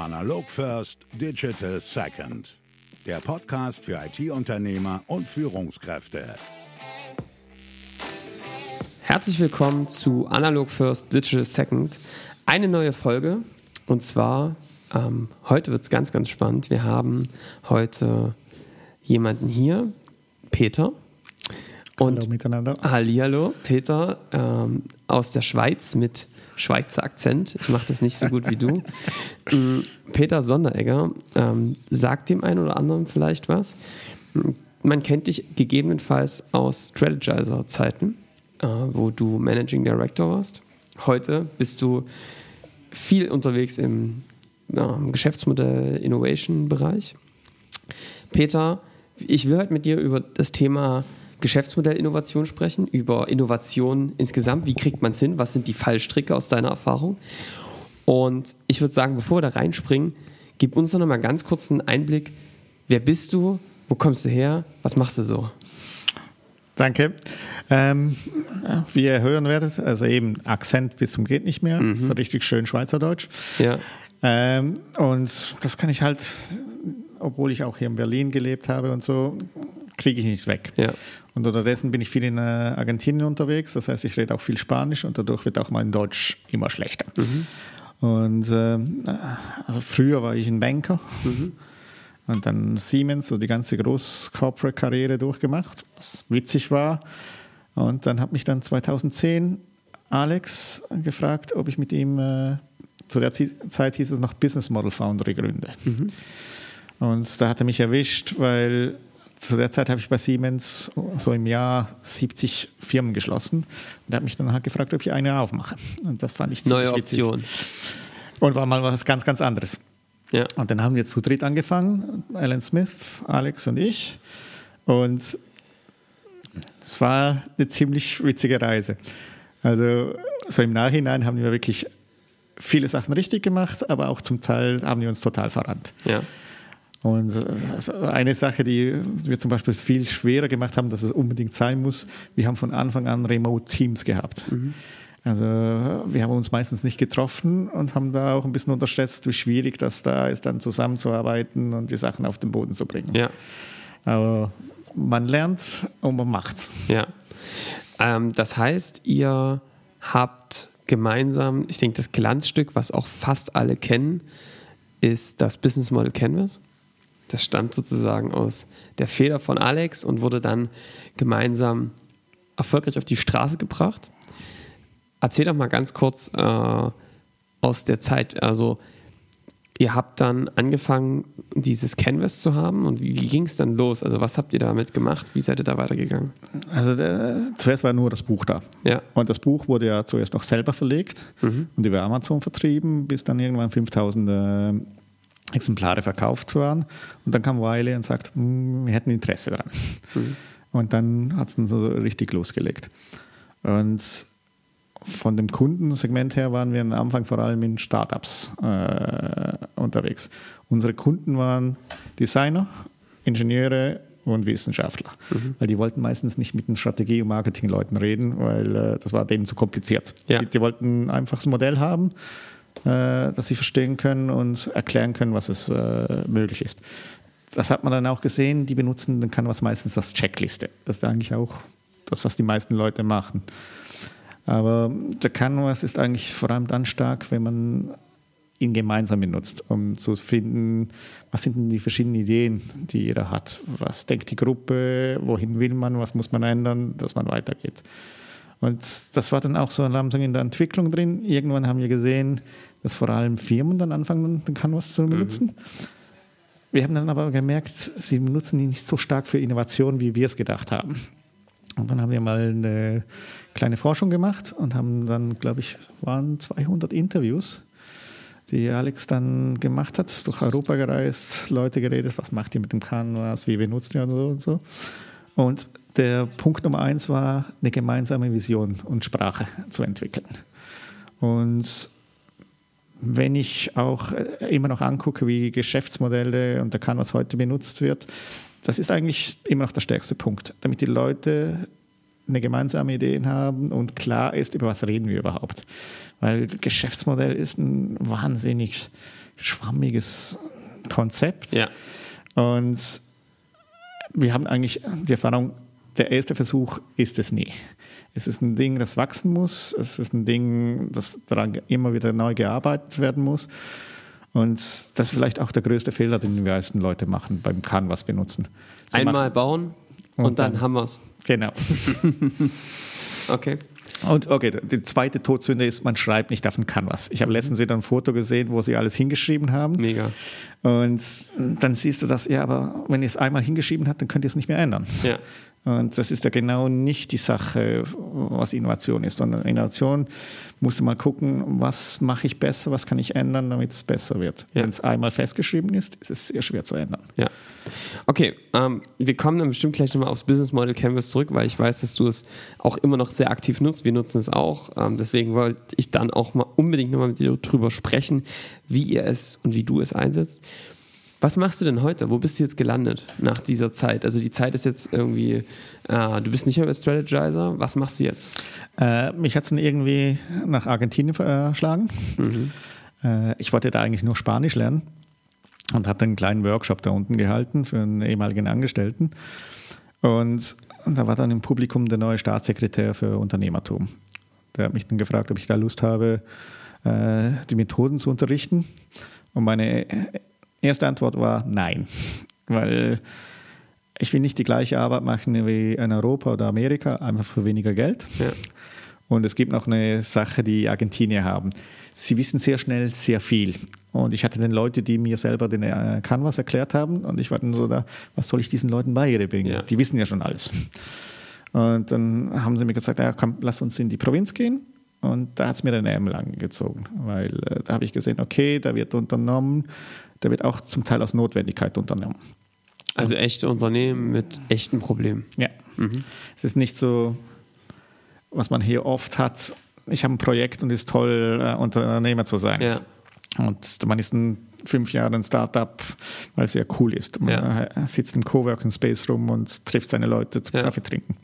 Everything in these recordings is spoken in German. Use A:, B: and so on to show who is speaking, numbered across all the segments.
A: Analog First, Digital Second. Der Podcast für IT-Unternehmer und Führungskräfte.
B: Herzlich willkommen zu Analog First, Digital Second. Eine neue Folge und zwar ähm, heute wird es ganz, ganz spannend. Wir haben heute jemanden hier, Peter.
C: Und Hallo miteinander.
B: Hallihallo, Peter ähm, aus der Schweiz mit Schweizer Akzent. Ich mache das nicht so gut wie du. Mm, Peter Sonderegger ähm, sagt dem einen oder anderen vielleicht was. Mm, man kennt dich gegebenenfalls aus Strategizer-Zeiten, äh, wo du Managing Director warst. Heute bist du viel unterwegs im äh, Geschäftsmodell-Innovation-Bereich. Peter, ich will heute mit dir über das Thema Geschäftsmodellinnovation sprechen, über Innovation insgesamt. Wie kriegt man es hin? Was sind die Fallstricke aus deiner Erfahrung? Und ich würde sagen, bevor wir da reinspringen, gib uns noch mal ganz kurz einen Einblick. Wer bist du? Wo kommst du her? Was machst du so?
C: Danke. Ähm, wie ihr hören werdet, also eben Akzent bis zum geht nicht mehr. Mhm. Das ist richtig schön Schweizerdeutsch.
B: Ja.
C: Ähm, und das kann ich halt, obwohl ich auch hier in Berlin gelebt habe und so, kriege ich nicht weg.
B: Ja.
C: Und unterdessen bin ich viel in äh, Argentinien unterwegs, das heißt, ich rede auch viel Spanisch und dadurch wird auch mein Deutsch immer schlechter. Mhm. Und äh, also früher war ich ein Banker mhm. und dann Siemens, so die ganze Groß-Corporate-Karriere durchgemacht, was witzig war. Und dann hat mich dann 2010 Alex gefragt, ob ich mit ihm, äh, zu der Zeit hieß es noch Business Model Foundry gründe. Mhm. Und da hat er mich erwischt, weil zu der Zeit habe ich bei Siemens so im Jahr 70 Firmen geschlossen und er hat mich dann halt gefragt, ob ich eine aufmache. Und das fand ich
B: ziemlich Neue Option.
C: Und war mal was ganz, ganz anderes.
B: Ja.
C: Und dann haben wir zu dritt angefangen, Alan Smith, Alex und ich. Und es war eine ziemlich witzige Reise. Also so im Nachhinein haben wir wirklich viele Sachen richtig gemacht, aber auch zum Teil haben wir uns total verrannt.
B: Ja.
C: Und eine Sache, die wir zum Beispiel viel schwerer gemacht haben, dass es unbedingt sein muss, wir haben von Anfang an Remote-Teams gehabt. Mhm. Also wir haben uns meistens nicht getroffen und haben da auch ein bisschen unterschätzt, wie schwierig das da ist, dann zusammenzuarbeiten und die Sachen auf den Boden zu bringen.
B: Ja.
C: Aber man lernt und man macht's.
B: Ja. Ähm, das heißt, ihr habt gemeinsam, ich denke, das Glanzstück, was auch fast alle kennen, ist das Business Model Canvas. Das stammt sozusagen aus der Feder von Alex und wurde dann gemeinsam erfolgreich auf die Straße gebracht. Erzähl doch mal ganz kurz äh, aus der Zeit, also ihr habt dann angefangen, dieses Canvas zu haben und wie, wie ging es dann los? Also was habt ihr damit gemacht? Wie seid ihr da weitergegangen?
C: Also der, zuerst war nur das Buch da.
B: Ja.
C: Und das Buch wurde ja zuerst noch selber verlegt mhm. und über Amazon vertrieben, bis dann irgendwann 5000 äh, Exemplare verkauft waren. Und dann kam Wiley und sagt, hm, wir hätten Interesse daran. Mhm. Und dann hat es dann so richtig losgelegt. Und von dem Kundensegment her waren wir am Anfang vor allem in Startups äh, unterwegs. Unsere Kunden waren Designer, Ingenieure und Wissenschaftler, mhm. weil die wollten meistens nicht mit den Strategie- und Marketingleuten reden, weil äh, das war denen zu kompliziert.
B: Ja.
C: Die, die, wollten einfach das Modell haben dass sie verstehen können und erklären können, was es äh, möglich ist. Das hat man dann auch gesehen, die benutzen dann Canvas meistens als Checkliste. Das ist eigentlich auch das, was die meisten Leute machen. Aber der Canvas ist eigentlich vor allem dann stark, wenn man ihn gemeinsam benutzt, um zu finden, was sind denn die verschiedenen Ideen, die jeder hat. Was denkt die Gruppe, wohin will man, was muss man ändern, dass man weitergeht. Und das war dann auch so langsam in der Entwicklung drin. Irgendwann haben wir gesehen, dass vor allem Firmen dann anfangen, den Canvas zu benutzen. Mhm. Wir haben dann aber gemerkt, sie benutzen ihn nicht so stark für Innovation, wie wir es gedacht haben. Und dann haben wir mal eine kleine Forschung gemacht und haben dann, glaube ich, waren 200 Interviews, die Alex dann gemacht hat, durch Europa gereist, Leute geredet, was macht ihr mit dem Canvas, wie benutzt ihr und so und so. Und der Punkt Nummer eins war, eine gemeinsame Vision und Sprache zu entwickeln. Und wenn ich auch äh, immer noch angucke, wie Geschäftsmodelle und der Canvas heute benutzt wird, das ist eigentlich immer noch der stärkste Punkt, damit die Leute eine gemeinsame Idee haben und klar ist, über was reden wir überhaupt. Weil Geschäftsmodell ist ein wahnsinnig schwammiges Konzept.
B: Ja.
C: Und wir haben eigentlich die Erfahrung, der erste Versuch ist es nie. Es ist ein Ding, das wachsen muss. Es ist ein Ding, das daran immer wieder neu gearbeitet werden muss. Und das ist vielleicht auch der größte Fehler, den die meisten Leute machen beim Canvas benutzen. Sie
B: Einmal bauen und,
C: Und
B: dann,
C: dann-
B: haben wir es.
C: genau.
B: Okay.
C: Und okay, die zweite Todsünde ist, man schreibt nicht auf den Canvas. Ich habe letztens wieder ein Foto gesehen, wo sie alles hingeschrieben haben.
B: Mega.
C: Und dann siehst du das, ja, aber wenn ihr es einmal hingeschrieben habt, dann könnt ihr es nicht mehr ändern.
B: Ja.
C: Und das ist ja genau nicht die Sache, was Innovation ist, sondern Innovation musst du mal gucken, was mache ich besser, was kann ich ändern, damit es besser wird.
B: Ja.
C: Wenn es einmal festgeschrieben ist, ist es sehr schwer zu ändern.
B: Ja. Okay, ähm, wir kommen dann bestimmt gleich nochmal aufs Business Model Canvas zurück, weil ich weiß, dass du es auch immer noch sehr aktiv nutzt. Wir nutzen es auch. Ähm, deswegen wollte ich dann auch mal unbedingt nochmal mit dir drüber sprechen, wie ihr es und wie du es einsetzt. Was machst du denn heute? Wo bist du jetzt gelandet nach dieser Zeit? Also die Zeit ist jetzt irgendwie, äh, du bist nicht mehr bei Strategizer. Was machst du jetzt?
C: Äh, mich hat es dann irgendwie nach Argentinien verschlagen. Äh, ich wollte da eigentlich nur Spanisch lernen und habe dann einen kleinen Workshop da unten gehalten für einen ehemaligen Angestellten. Und da war dann im Publikum der neue Staatssekretär für Unternehmertum. Der hat mich dann gefragt, ob ich da Lust habe, äh, die Methoden zu unterrichten. Und meine erste Antwort war nein, weil ich will nicht die gleiche Arbeit machen wie in Europa oder Amerika, einfach für weniger Geld.
B: Ja.
C: Und es gibt noch eine Sache, die Argentinier haben. Sie wissen sehr schnell sehr viel. Und ich hatte dann Leute, die mir selber den äh, Canvas erklärt haben. Und ich war dann so da, was soll ich diesen Leuten beibringen?
B: Ja.
C: Die wissen ja schon alles. Und dann haben sie mir gesagt, ja, komm, lass uns in die Provinz gehen. Und da hat es mir den Ärmel angezogen, weil äh, da habe ich gesehen, okay, da wird unternommen, da wird auch zum Teil aus Notwendigkeit unternommen.
B: Also echte Unternehmen mit echten Problemen.
C: Ja. Es ist nicht so, was man hier oft hat. Ich habe ein Projekt und es ist toll, äh, Unternehmer zu sein.
B: Ja.
C: Und man ist ein fünf Jahre ein Startup, weil es ja cool ist. Man
B: Ja.
C: sitzt im Coworking Space rum und trifft seine Leute zum
B: Ja.
C: Kaffee trinken.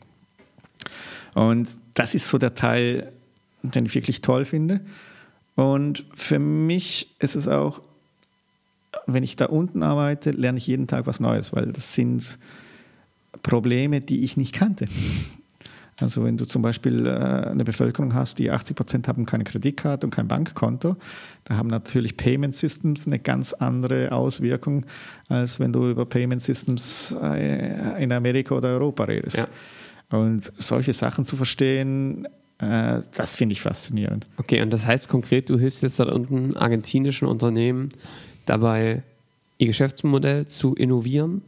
C: Und das ist so der Teil, den ich wirklich toll finde. Und für mich ist es auch, wenn ich da unten arbeite, lerne ich jeden Tag was Neues, weil das sind Probleme, die ich nicht kannte. Also wenn du zum Beispiel äh, eine Bevölkerung hast, die 80 Prozent haben keine Kreditkarte und kein Bankkonto, da haben natürlich Payment Systems eine ganz andere Auswirkung, als wenn du über Payment Systems äh, in Amerika oder Europa redest.
B: Ja.
C: Und solche Sachen zu verstehen, äh, das finde ich faszinierend.
B: Okay, und das heißt konkret, du hilfst jetzt dort unten argentinischen Unternehmen dabei, ihr Geschäftsmodell zu innovieren.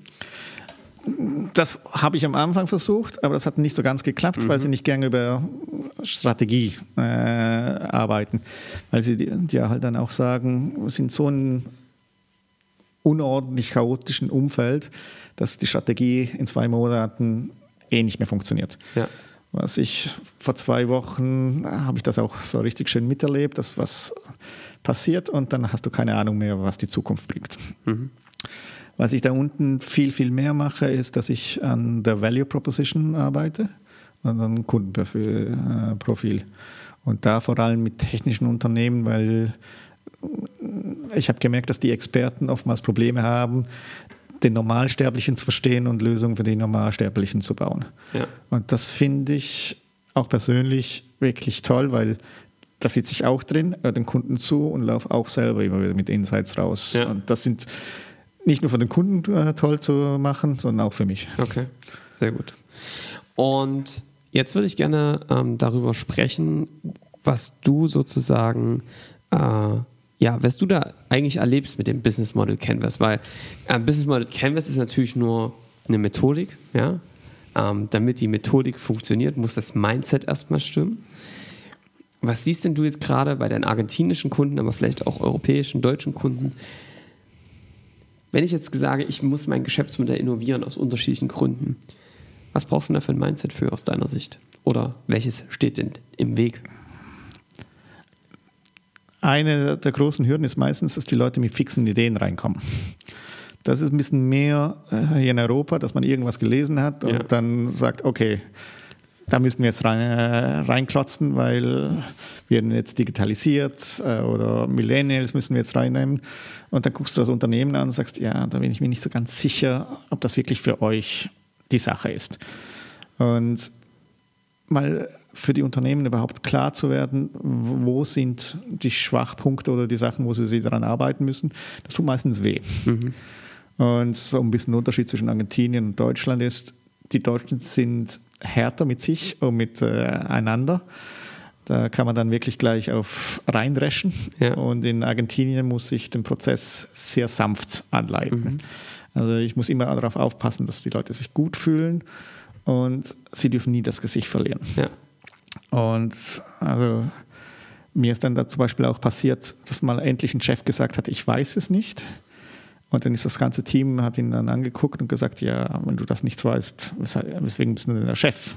C: Das habe ich am Anfang versucht, aber das hat nicht so ganz geklappt, weil sie nicht gerne über Strategie äh, arbeiten. Weil sie dir halt dann auch sagen, wir sind so ein unordentlich chaotischen Umfeld, dass die Strategie in zwei Monaten eh nicht mehr funktioniert.
B: Ja.
C: Was ich vor zwei Wochen habe ich das auch so richtig schön miterlebt, dass was passiert und dann hast du keine Ahnung mehr, was die Zukunft bringt. Was ich da unten viel, viel mehr mache, ist, dass ich an der Value Proposition arbeite, an einem Kundenprofil. Profil. Und da vor allem mit technischen Unternehmen, weil ich habe gemerkt, dass die Experten oftmals Probleme haben, den Normalsterblichen zu verstehen und Lösungen für die Normalsterblichen zu bauen.
B: Ja.
C: Und das finde ich auch persönlich wirklich toll, weil da sitze ich auch drin, höre den Kunden zu und laufe auch selber immer wieder mit Insights raus.
B: Ja.
C: Und das sind nicht nur für den Kunden äh, toll zu machen, sondern auch für mich.
B: Okay, sehr gut. Und jetzt würde ich gerne ähm, darüber sprechen, was du sozusagen, äh, ja, was du da eigentlich erlebst mit dem Business Model Canvas, weil äh, Business Model Canvas ist natürlich nur eine Methodik, ja. Ähm, damit die Methodik funktioniert, muss das Mindset erstmal stimmen. Was siehst denn du jetzt gerade bei deinen argentinischen Kunden, aber vielleicht auch europäischen, deutschen Kunden? Wenn ich jetzt sage, ich muss mein Geschäftsmodell innovieren aus unterschiedlichen Gründen, was brauchst du da für ein Mindset für aus deiner Sicht? Oder welches steht denn im Weg?
C: Eine der großen Hürden ist meistens, dass die Leute mit fixen Ideen reinkommen. Das ist ein bisschen mehr äh, hier in Europa, dass man irgendwas gelesen hat und
B: Ja.
C: dann sagt, okay, da müssen wir jetzt rein, äh, reinklotzen, weil wir jetzt digitalisiert äh, oder Millennials müssen wir jetzt reinnehmen. Und dann guckst du das Unternehmen an und sagst, ja, da bin ich mir nicht so ganz sicher, ob das wirklich für euch die Sache ist. Und mal für die Unternehmen überhaupt klar zu werden, wo sind die Schwachpunkte oder die Sachen, wo sie, daran arbeiten müssen, das tut meistens weh. Mhm. Und so ein bisschen Unterschied zwischen Argentinien und Deutschland ist, die Deutschen sind härter mit sich und miteinander. Äh, da kann man dann wirklich gleich auf reinreschen. Ja. Und in Argentinien muss ich den Prozess sehr sanft anleiten. Mhm. Also ich muss immer darauf aufpassen, dass die Leute sich gut fühlen und sie dürfen nie das Gesicht verlieren. Ja. Und also mir ist dann da zum Beispiel auch passiert, dass mal endlich ein Chef gesagt hat, ich weiß es nicht. Und dann ist das ganze Team, hat ihn dann angeguckt und gesagt, ja, wenn du das nicht weißt, weswegen bist du denn der Chef?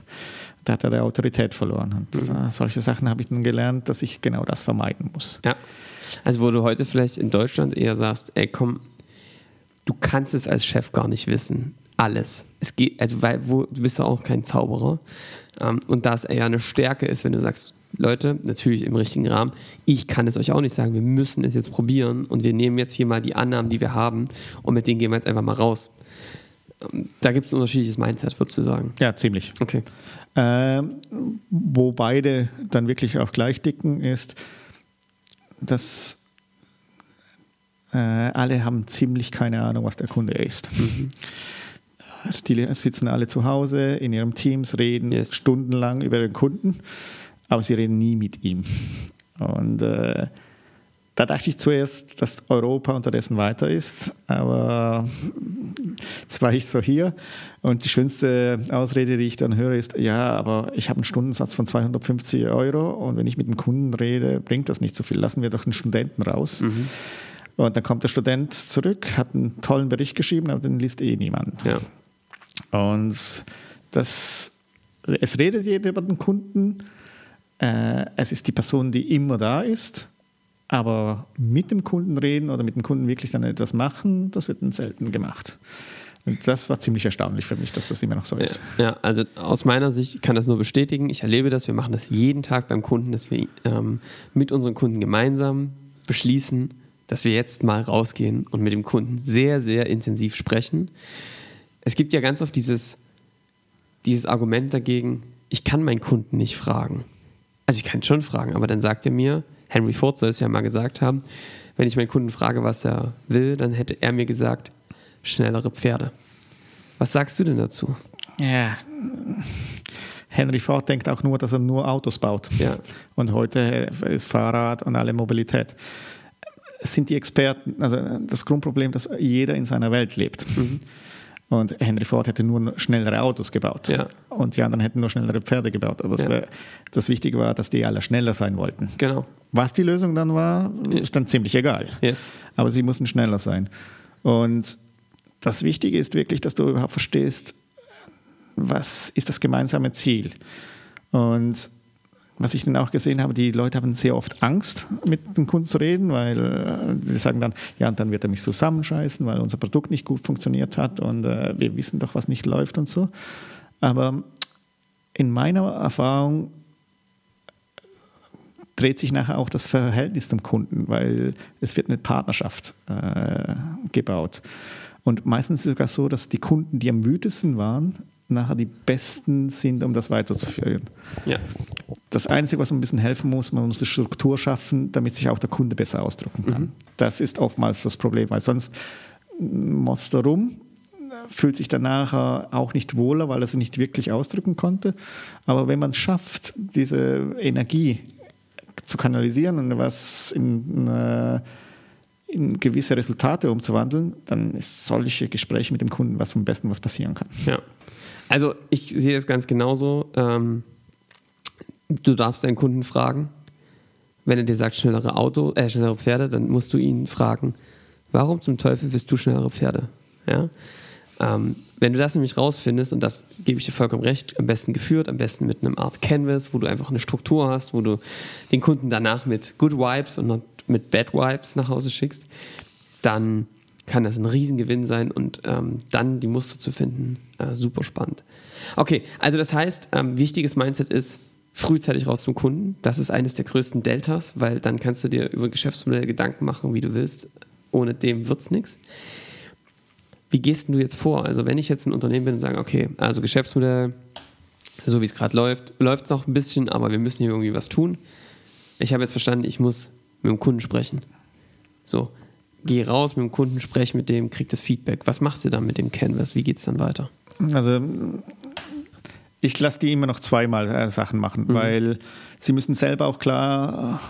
C: Da hat er die Autorität verloren. Und mhm. solche Sachen habe ich dann gelernt, dass ich genau das vermeiden muss.
B: Ja. Also wo du heute vielleicht in Deutschland eher sagst, ey komm, du kannst es als Chef gar nicht wissen. Alles. Es geht, also weil wo, du bist ja auch kein Zauberer. Ähm, und da es eher eine Stärke ist, wenn du sagst, Leute, natürlich im richtigen Rahmen, ich kann es euch auch nicht sagen, wir müssen es jetzt probieren und wir nehmen jetzt hier mal die Annahmen, die wir haben und mit denen gehen wir jetzt einfach mal raus. Ähm, da gibt es ein unterschiedliches Mindset, würdest du sagen?
C: Ja, ziemlich.
B: Okay.
C: Ähm, wo beide dann wirklich auch gleich dicken, ist, dass äh, alle haben ziemlich keine Ahnung, was der Kunde ist. Mhm. Die sitzen alle zu Hause in ihren Teams, reden yes. stundenlang über den Kunden, aber sie reden nie mit ihm. Und äh, da dachte ich zuerst, dass Europa unterdessen weiter ist, aber jetzt war ich so hier und die schönste Ausrede, die ich dann höre, ist, ja, aber ich habe einen Stundensatz von 250 Euro und wenn ich mit dem Kunden rede, bringt das nicht so viel. Lassen wir doch den Studenten raus. Mhm. Und dann kommt der Student zurück, hat einen tollen Bericht geschrieben, aber den liest eh niemand. Ja. Und das, es redet jeder über den Kunden. Äh, es ist die Person, die immer da ist. Aber mit dem Kunden reden oder mit dem Kunden wirklich dann etwas machen, das wird dann selten gemacht. Und das war ziemlich erstaunlich für mich, dass das immer noch so ist.
B: Ja, also aus meiner Sicht kann das nur bestätigen. Ich erlebe das, wir machen das jeden Tag beim Kunden, dass wir ähm, mit unseren Kunden gemeinsam beschließen, dass wir jetzt mal rausgehen und mit dem Kunden sehr, sehr intensiv sprechen es gibt ja ganz oft dieses, dieses Argument dagegen, ich kann meinen Kunden nicht fragen. Also ich kann schon fragen, aber dann sagt er mir, Henry Ford soll es ja mal gesagt haben, wenn ich meinen Kunden frage, was er will, dann hätte er mir gesagt, schnellere Pferde. Was sagst du denn dazu?
C: Ja, Henry Ford denkt auch nur, dass er nur Autos baut. Ja. Und heute ist Fahrrad und alle Mobilität. Sind die Experten, also das Grundproblem, dass jeder in seiner Welt lebt. Mhm. Und Henry Ford hätte nur schnellere Autos gebaut. Ja. Und die anderen hätten nur schnellere Pferde gebaut. Aber ja. das Wichtige war, dass die alle schneller sein wollten.
B: Genau.
C: Was die Lösung dann war, ist dann ziemlich egal.
B: Yes.
C: Aber sie mussten schneller sein. Und das Wichtige ist wirklich, dass du überhaupt verstehst, was ist das gemeinsame Ziel. Und was ich dann auch gesehen habe, die Leute haben sehr oft Angst, mit dem Kunden zu reden, weil äh, die sagen dann, ja, und dann wird er mich zusammenscheißen, weil unser Produkt nicht gut funktioniert hat und äh, wir wissen doch, was nicht läuft und so. Aber in meiner Erfahrung dreht sich nachher auch das Verhältnis zum Kunden, weil es wird eine Partnerschaft äh, gebaut. Und meistens ist es sogar so, dass die Kunden, die am wütesten waren, nachher die besten sind, um das weiterzuführen. Ja. Das Einzige, was ein bisschen helfen muss, man muss eine Struktur schaffen, damit sich auch der Kunde besser ausdrücken kann. Mhm. Das ist oftmals das Problem, weil sonst muss er rum, fühlt sich danach auch nicht wohler, weil er sich nicht wirklich ausdrücken konnte. Aber wenn man es schafft, diese Energie zu kanalisieren und was in, in gewisse Resultate umzuwandeln, dann ist solche Gespräche mit dem Kunden was vom Besten, was passieren kann.
B: Ja. Also ich sehe das ganz genauso. Ähm, du darfst deinen Kunden fragen. Wenn er dir sagt, schnellere Auto, äh, schnellere Pferde, dann musst du ihn fragen, warum zum Teufel willst du schnellere Pferde? Ja? Ähm, wenn du das nämlich rausfindest, und das gebe ich dir vollkommen recht, am besten geführt, am besten mit einem Art Canvas, wo du einfach eine Struktur hast, wo du den Kunden danach mit Good Vibes und mit Bad Vibes nach Hause schickst, dann kann das ein Riesengewinn sein und ähm, dann die Muster zu finden, äh, super spannend. Okay, also das heißt, ähm, wichtiges Mindset ist, frühzeitig raus zum Kunden. Das ist eines der größten Deltas, weil dann kannst du dir über Geschäftsmodelle Gedanken machen, wie du willst. Ohne dem wird es nichts. Wie gehst du jetzt vor? Also wenn ich jetzt ein Unternehmen bin und sage, okay, also Geschäftsmodell, so wie es gerade läuft, läuft es noch ein bisschen, aber wir müssen hier irgendwie was tun. Ich habe jetzt verstanden, ich muss mit dem Kunden sprechen. So, geh raus mit dem Kunden, spreche mit dem, krieg das Feedback. Was machst du dann mit dem Canvas? Wie geht es dann weiter?
C: Also ich lasse die immer noch zweimal äh, Sachen machen, mhm. weil sie müssen selber auch klar,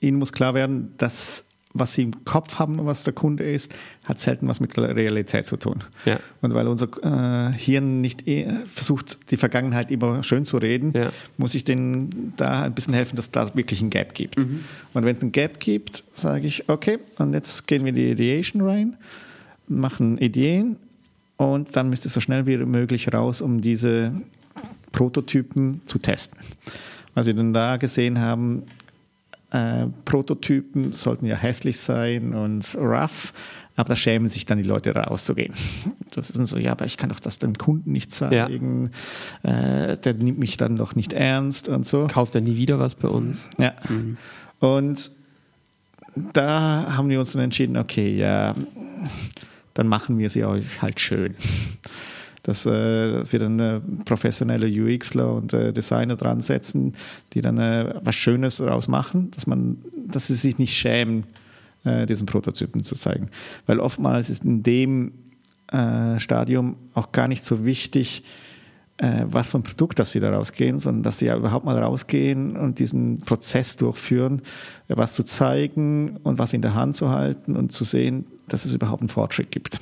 C: ihnen muss klar werden, dass was sie im Kopf haben, was der Kunde ist, hat selten was mit der Realität zu tun. Ja. Und weil unser äh, Hirn nicht eh, versucht, die Vergangenheit immer schön zu reden, ja. muss ich denen da ein bisschen helfen, dass es da wirklich ein Gap gibt. Mhm. Und wenn es ein Gap gibt, sage ich, okay, und jetzt gehen wir in die Ideation rein, machen Ideen und dann müsst ihr so schnell wie möglich raus, um diese Prototypen zu testen. Was wir dann da gesehen haben, äh, Prototypen sollten ja hässlich sein und rough, aber da schämen sich dann die Leute rauszugehen. Das ist so, ja, aber ich kann doch das dem Kunden nicht zeigen. Ja. Äh, der nimmt mich dann doch nicht ernst und so.
B: Kauft er nie wieder was bei uns.
C: Ja. Mhm. Und da haben wir uns dann entschieden, okay, ja, dann machen wir sie euch halt schön dass, äh, dass wir dann äh, professionelle UXler und äh, Designer dran setzen, die dann was Schönes daraus machen, dass, man, dass sie sich nicht schämen, diesen Prototypen zu zeigen. Weil oftmals ist in dem Stadium auch gar nicht so wichtig, was für ein Produkt, dass sie da rausgehen, sondern dass sie ja überhaupt mal rausgehen und diesen Prozess durchführen, was zu zeigen und was in der Hand zu halten und zu sehen, dass es überhaupt einen Fortschritt gibt.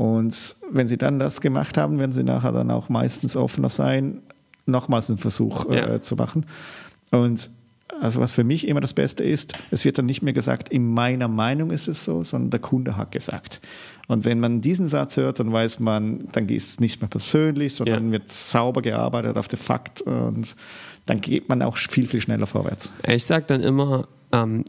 C: Und wenn sie dann das gemacht haben, werden sie nachher dann auch meistens offener sein, nochmals einen Versuch äh, ja. zu machen. Und also was für mich immer das Beste ist, es wird dann nicht mehr gesagt, in meiner Meinung ist es so, sondern der Kunde hat gesagt. Und wenn man diesen Satz hört, dann weiß man, dann ist es nicht mehr persönlich, sondern ja. wird sauber gearbeitet auf den Fakt und dann geht man auch viel, viel schneller vorwärts.
B: Ich sage dann immer, ähm,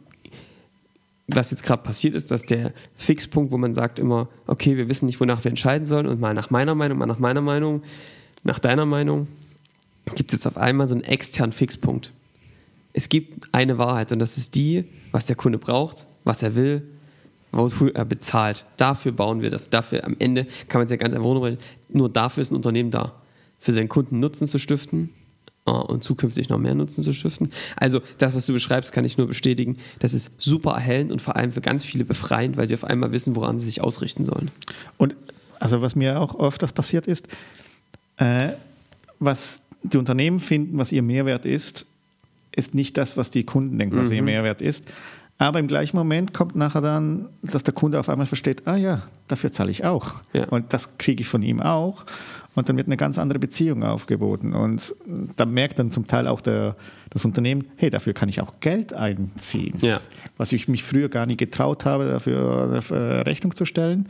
B: was jetzt gerade passiert ist, dass der Fixpunkt, wo man sagt immer, okay, wir wissen nicht, wonach wir entscheiden sollen und mal nach meiner Meinung, mal nach meiner Meinung, nach deiner Meinung, gibt es jetzt auf einmal so einen externen Fixpunkt. Es gibt eine Wahrheit und das ist die, was der Kunde braucht, was er will, wofür er bezahlt. Dafür bauen wir das. Dafür am Ende kann man es ja ganz einfach runterbrechen. Nur dafür ist ein Unternehmen da. Für seinen Kunden Nutzen zu stiften, und zukünftig noch mehr Nutzen zu stiften. Also das, was du beschreibst, kann ich nur bestätigen. Das ist super erhellend und vor allem für ganz viele befreiend, weil sie auf einmal wissen, woran sie sich ausrichten sollen.
C: Und also was mir auch öfters passiert ist, äh, was die Unternehmen finden, was ihr Mehrwert ist, ist nicht das, was die Kunden denken, was mhm. ihr Mehrwert ist. Aber im gleichen Moment kommt nachher dann, dass der Kunde auf einmal versteht, ah ja, dafür zahle ich auch. Ja. Und das kriege ich von ihm auch. Und dann wird eine ganz andere Beziehung aufgeboten. Und da merkt dann zum Teil auch der, das Unternehmen, hey, dafür kann ich auch Geld einziehen. Ja. Was ich mich früher gar nicht getraut habe, dafür eine Rechnung zu stellen.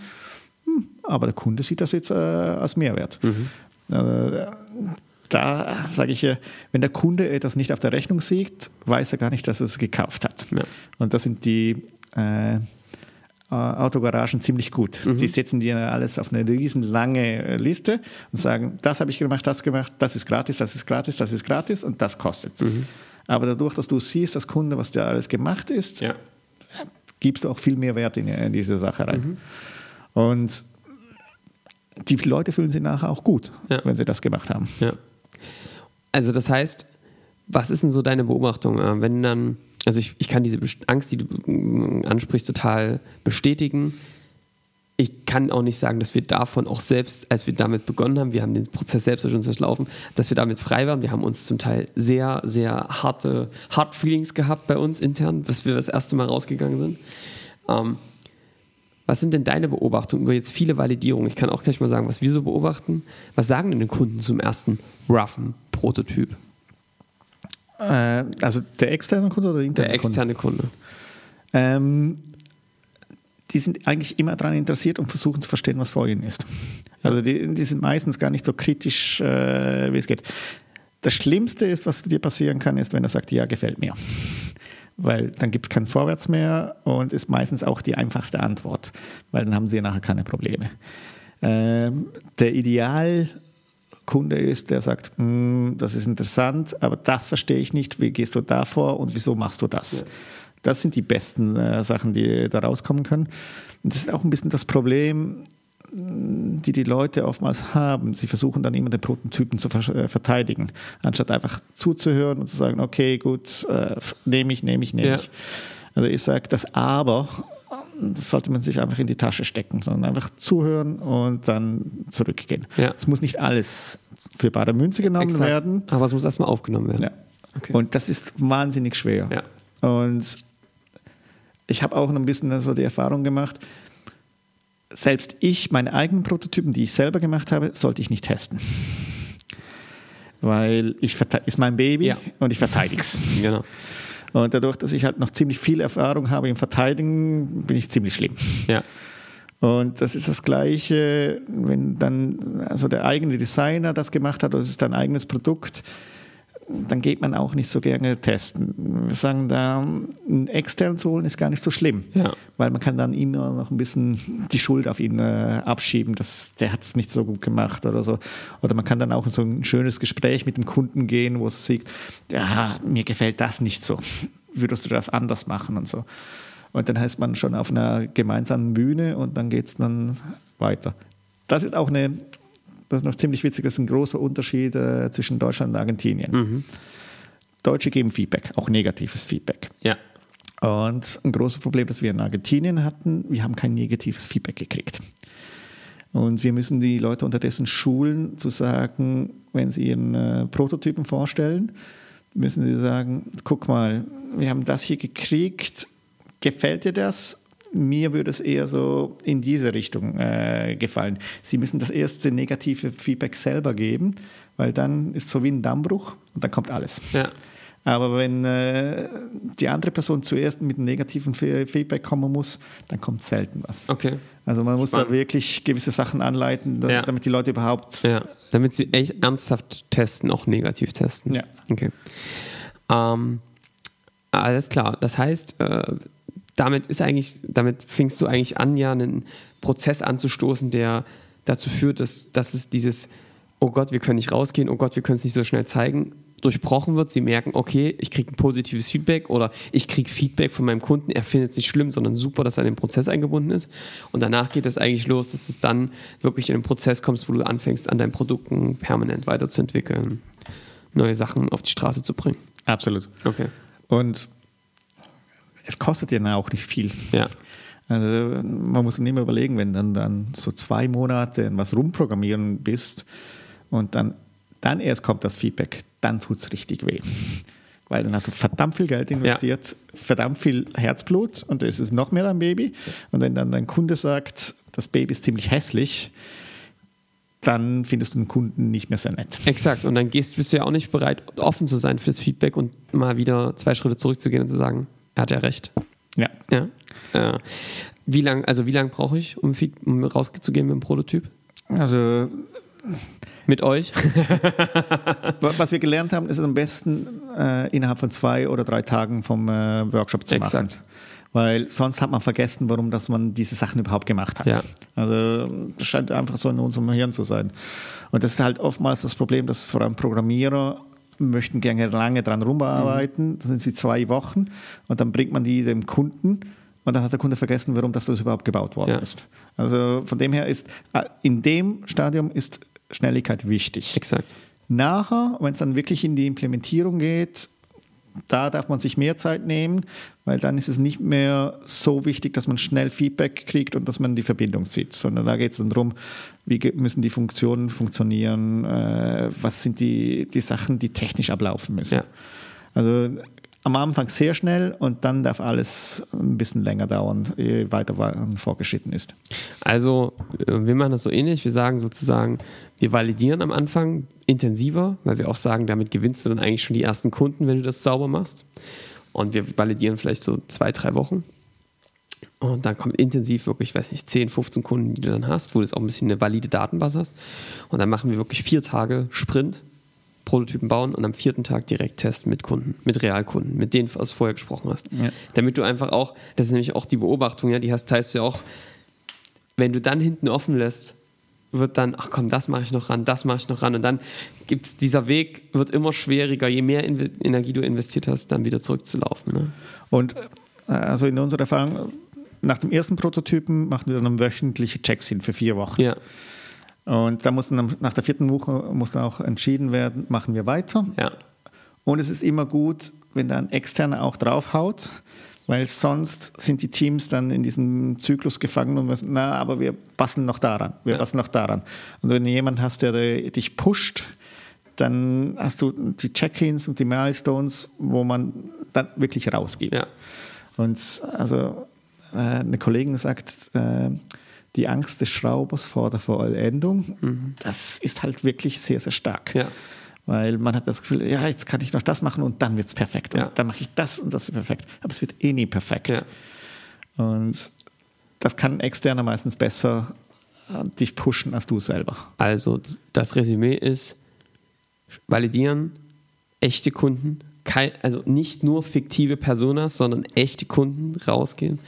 C: Hm, aber der Kunde sieht das jetzt äh, als Mehrwert. Mhm. Äh, da sage ich, wenn der Kunde etwas nicht auf der Rechnung sieht, weiß er gar nicht, dass er es gekauft hat. Ja. Und das sind die äh, äh, Autogaragen ziemlich gut. Mhm. Die setzen dir alles auf eine riesenlange äh, Liste und sagen, das habe ich gemacht, das gemacht, das ist gratis, das ist gratis, das ist gratis und das kostet. Mhm. Aber dadurch, dass du siehst, das Kunde, was dir alles gemacht ist, ja. gibst du auch viel mehr Wert in, in diese Sache rein. Mhm. Und die Leute fühlen sich nachher auch gut, ja. wenn sie das gemacht haben.
B: Ja. Also das heißt, was ist denn so deine Beobachtung, äh, wenn dann also ich, ich kann diese Angst, die du mm, ansprichst, total bestätigen. Ich kann auch nicht sagen, dass wir davon auch selbst, als wir damit begonnen haben, wir haben den Prozess selbst durch uns durchlaufen, dass wir damit frei waren. Wir haben uns zum Teil sehr, sehr harte Hard Feelings gehabt bei uns intern, bis wir das erste Mal rausgegangen sind. Ähm, was sind denn deine Beobachtungen über jetzt viele Validierungen? Ich kann auch gleich mal sagen, was wir so beobachten. Was sagen denn die Kunden zum ersten roughen Prototyp?
C: Äh, also der externe Kunde oder der interne
B: Der externe Kunde. Kunde.
C: Ähm, die sind eigentlich immer daran interessiert und versuchen zu verstehen, was vor ihnen ist. Also die, die sind meistens gar nicht so kritisch, äh, wie es geht. Das Schlimmste ist, was dir passieren kann, ist, wenn er sagt, ja, gefällt mir. weil dann gibt es kein Vorwärts mehr und ist meistens auch die einfachste Antwort, weil dann haben sie nachher keine Probleme. Ähm, der Idealkunde ist, der sagt, hm, das ist interessant, aber das verstehe ich nicht, wie gehst du da vor und wieso machst du das? Ja. Das sind die besten äh, Sachen, die da rauskommen können. Und das ist auch ein bisschen das Problem, die die Leute oftmals haben. Sie versuchen dann immer den Prototypen zu äh, verteidigen, anstatt einfach zuzuhören und zu sagen, okay, gut, äh, nehme ich, nehme ich, nehme ja. ich. Also ich sage, das Aber, das sollte man sich einfach in die Tasche stecken, sondern einfach zuhören und dann zurückgehen. Ja. Es muss nicht alles für bare Münze genommen Exakt. werden.
B: Aber es muss erstmal aufgenommen werden.
C: Ja. Okay. Und das ist wahnsinnig schwer. Ja. Und ich habe auch ein bisschen so die Erfahrung gemacht, selbst ich, meine eigenen Prototypen, die ich selber gemacht habe, sollte ich nicht testen. Weil ich ist mein Baby und ich verteidige es. Genau. Und dadurch, dass ich halt noch ziemlich viel Erfahrung habe im Verteidigen, bin ich ziemlich schlimm. Ja. Und das ist das Gleiche, wenn dann also der eigene Designer das gemacht hat, oder es ist ein eigenes Produkt, dann geht man auch nicht so gerne testen. Wir sagen da, einen extern zu holen ist gar nicht so schlimm, ja. weil man kann dann immer noch ein bisschen die Schuld auf ihn äh, abschieben, dass der hat es nicht so gut gemacht oder so. Oder man kann dann auch in so ein schönes Gespräch mit dem Kunden gehen, wo es sieht, ja, mir gefällt das nicht so. Würdest du das anders machen und so. Und dann heißt man schon auf einer gemeinsamen Bühne und dann geht es dann weiter. Das ist auch eine das ist noch ziemlich witzig, das ist ein großer Unterschied äh, zwischen Deutschland und Argentinien. Mhm. Deutsche geben Feedback, auch negatives Feedback. Ja. Und ein großes Problem, das wir in Argentinien hatten, wir haben kein negatives Feedback gekriegt. Und wir müssen die Leute unterdessen schulen, zu sagen, wenn sie ihren äh, Prototypen vorstellen, müssen sie sagen, guck mal, wir haben das hier gekriegt, gefällt dir das? Mir würde es eher so in diese Richtung äh, gefallen. Sie müssen das erste negative Feedback selber geben, weil dann ist es so wie ein Dammbruch und dann kommt alles. Ja. Aber wenn äh, die andere Person zuerst mit einem negativen Feedback kommen muss, dann kommt selten was. Okay. Also man muss Spannend. da wirklich gewisse Sachen anleiten, da, ja. damit die Leute überhaupt.
B: Ja, damit sie echt ernsthaft testen, auch negativ testen. Ja. Okay. Ähm, alles klar. Das heißt, äh, damit ist eigentlich, damit fängst du eigentlich an, ja einen Prozess anzustoßen, der dazu führt, dass, dass es dieses, oh Gott, wir können nicht rausgehen, oh Gott, wir können es nicht so schnell zeigen, durchbrochen wird. Sie merken, okay, ich kriege ein positives Feedback oder ich kriege Feedback von meinem Kunden, er findet es nicht schlimm, sondern super, dass er in den Prozess eingebunden ist. Und danach geht es eigentlich los, dass es dann wirklich in den Prozess kommst, wo du anfängst, an deinen Produkten permanent weiterzuentwickeln, neue Sachen auf die Straße zu bringen.
C: Absolut. Okay. Und es kostet ja auch nicht viel. Ja. Also man muss mehr überlegen, wenn dann, dann so zwei Monate in was rumprogrammieren bist und dann, dann erst kommt das Feedback, dann tut es richtig weh. Weil dann hast du verdammt viel Geld investiert, ja. verdammt viel Herzblut und es ist noch mehr dein Baby. Und wenn dann dein Kunde sagt, das Baby ist ziemlich hässlich, dann findest du den Kunden nicht mehr sehr nett.
B: Exakt. Und dann gehst, bist du ja auch nicht bereit, offen zu sein für das Feedback und mal wieder zwei Schritte zurückzugehen und zu sagen, er hat ja recht. Ja. ja. ja. Wie lange also wie lang brauche ich, um, um rauszugehen mit dem Prototyp?
C: Also
B: mit euch?
C: Was wir gelernt haben, ist am besten äh, innerhalb von zwei oder drei Tagen vom äh, Workshop zu Exakt. machen. Weil sonst hat man vergessen, warum dass man diese Sachen überhaupt gemacht hat. Ja. Also das scheint einfach so in unserem Hirn zu sein. Und das ist halt oftmals das Problem, dass vor allem Programmierer möchten gerne lange dran rumarbeiten. Mhm. Das sind sie zwei Wochen und dann bringt man die dem Kunden und dann hat der Kunde vergessen, warum das, das überhaupt gebaut worden ja. ist. Also von dem her ist äh, in dem Stadium ist Schnelligkeit wichtig.
B: Exakt.
C: Nachher, wenn es dann wirklich in die Implementierung geht, da darf man sich mehr Zeit nehmen, weil dann ist es nicht mehr so wichtig, dass man schnell Feedback kriegt und dass man die Verbindung sieht, sondern da geht es dann darum, wie müssen die Funktionen funktionieren, äh, was sind die, die Sachen, die technisch ablaufen müssen. Ja. Also am Anfang sehr schnell und dann darf alles ein bisschen länger dauern, je weiter vorgeschritten ist.
B: Also äh, wir machen das so ähnlich. Wir sagen sozusagen, wir validieren am Anfang intensiver, weil wir auch sagen, damit gewinnst du dann eigentlich schon die ersten Kunden, wenn du das sauber machst. Und wir validieren vielleicht so zwei, drei Wochen. Und dann kommt intensiv wirklich, ich weiß nicht, 10, 15 Kunden, die du dann hast, wo du auch ein bisschen eine valide Datenbasis hast. Und dann machen wir wirklich vier Tage Sprint Prototypen bauen und am vierten Tag direkt testen mit Kunden, mit Realkunden, mit denen du vorher gesprochen hast.
C: Ja.
B: Damit du einfach auch, das ist nämlich auch die Beobachtung, ja, die hast, teilst du ja auch, wenn du dann hinten offen lässt, wird dann, ach komm, das mache ich noch ran, das mache ich noch ran. Und dann gibt es, dieser Weg wird immer schwieriger, je mehr Inve Energie du investiert hast, dann wieder zurückzulaufen. Ne?
C: Und äh, also in unserer Erfahrung, nach dem ersten Prototypen machen wir dann wöchentliche Checks hin für vier Wochen.
B: Ja,
C: Und da muss dann nach der vierten Woche muss dann auch entschieden werden, machen wir weiter.
B: ja,
C: Und es ist immer gut, wenn da ein Externer auch draufhaut, weil sonst sind die Teams dann in diesem Zyklus gefangen und sagen, na, aber wir basteln noch daran, wir
B: Ja.
C: basteln noch daran. Und wenn du jemanden hast, der dich pusht, dann hast du die Check-ins und die Milestones, wo man dann wirklich rausgibt.
B: ja.
C: Und also äh, eine Kollegin sagt, äh, die Angst des Schraubers vor der Vollendung, das ist halt wirklich sehr, sehr stark.
B: Ja.
C: Weil man hat das Gefühl, ja, jetzt kann ich noch das machen und dann wird es perfekt. Und
B: Ja.
C: dann mache ich das und das ist perfekt. Aber es wird eh nie perfekt.
B: Ja.
C: Und das kann ein externer meistens besser äh, dich pushen als du selber.
B: Also das Resümee ist, validieren, echte Kunden, kei- also nicht nur fiktive Personas, sondern echte Kunden rausgehen,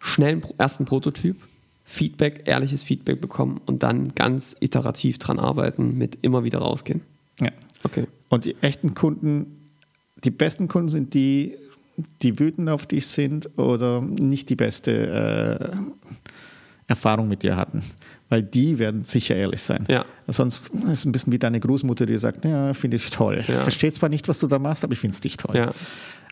B: schnell einen ersten Prototyp, Feedback, ehrliches Feedback bekommen und dann ganz iterativ dran arbeiten mit immer wieder rausgehen.
C: Ja.
B: Okay.
C: Und die echten Kunden, die besten Kunden sind die, die wütend auf dich sind oder nicht die beste äh, Erfahrung mit dir hatten. Weil die werden sicher ehrlich sein.
B: Ja.
C: Sonst ist es ein bisschen wie deine Großmutter, die sagt, ja, finde ich toll.
B: Ja.
C: Verstehe zwar nicht, was du da machst, aber ich finde es dich toll.
B: Ja.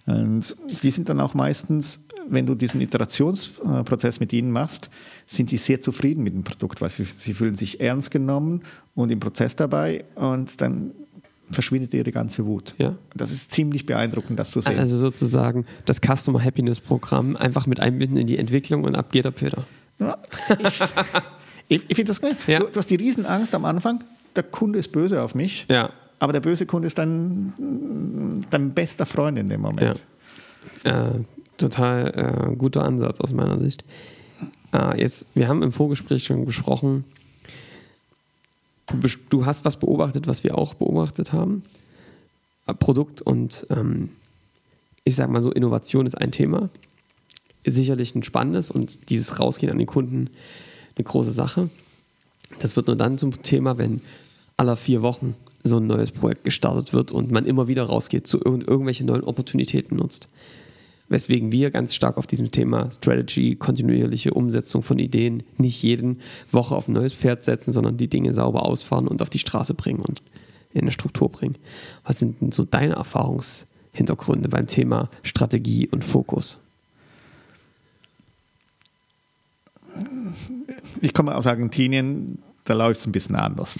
C: Und die sind dann auch meistens, wenn du diesen Iterationsprozess mit ihnen machst, sind die sehr zufrieden mit dem Produkt, weil sie, sie fühlen sich ernst genommen und im Prozess dabei und dann verschwindet ihre ganze Wut.
B: Ja.
C: Das ist ziemlich beeindruckend, das zu sehen.
B: Also sozusagen das Customer Happiness Programm einfach mit einbinden in die Entwicklung und ab geht der Peter.
C: Ja, ich ich, ich finde das geil.
B: Ja.
C: Du, du hast die Riesenangst am Anfang, der Kunde ist böse auf mich,
B: Ja.
C: Aber der böse Kunde ist dein, dein bester Freund in dem Moment.
B: Äh, total äh, guter Ansatz aus meiner Sicht. Äh, jetzt, wir haben im Vorgespräch schon bes- du hast was beobachtet, was wir auch beobachtet haben. Äh, Produkt und ähm, ich sag mal so, Innovation ist ein Thema. Ist sicherlich ein spannendes und dieses Rausgehen an den Kunden eine große Sache. Das wird nur dann zum Thema, wenn aller vier Wochen so ein neues Projekt gestartet wird und man immer wieder rausgeht, zu irgend irgendwelche neuen Opportunitäten nutzt. Weswegen wir ganz stark auf diesem Thema Strategy, kontinuierliche Umsetzung von Ideen, nicht jeden Woche auf ein neues Pferd setzen, sondern die Dinge sauber ausfahren und auf die Straße bringen und in eine Struktur bringen. Was sind denn so deine Erfahrungshintergründe beim Thema Strategie und Fokus?
C: Ich komme aus Argentinien, da läuft es ein bisschen anders.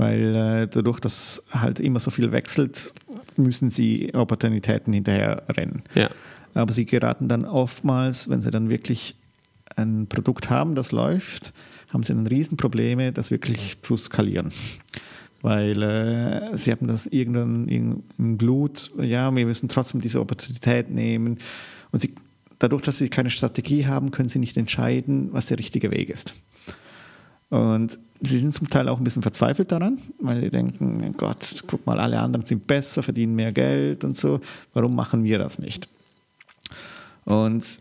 C: Weil äh, dadurch, dass halt immer so viel wechselt, müssen sie Opportunitäten hinterher rennen.
B: Ja,
C: Aber sie geraten dann oftmals, wenn sie dann wirklich ein Produkt haben, das läuft, haben sie dann Riesenprobleme, das wirklich zu skalieren. Weil äh, sie haben das irgendwann in- im Blut, ja, wir müssen trotzdem diese Opportunität nehmen. Und sie, dadurch, dass sie keine Strategie haben, können sie nicht entscheiden, was der richtige Weg ist. Und sie sind zum Teil auch ein bisschen verzweifelt daran, weil sie denken, "Oh Gott, guck mal, alle anderen sind besser, verdienen mehr Geld und so. Warum machen wir das nicht? Und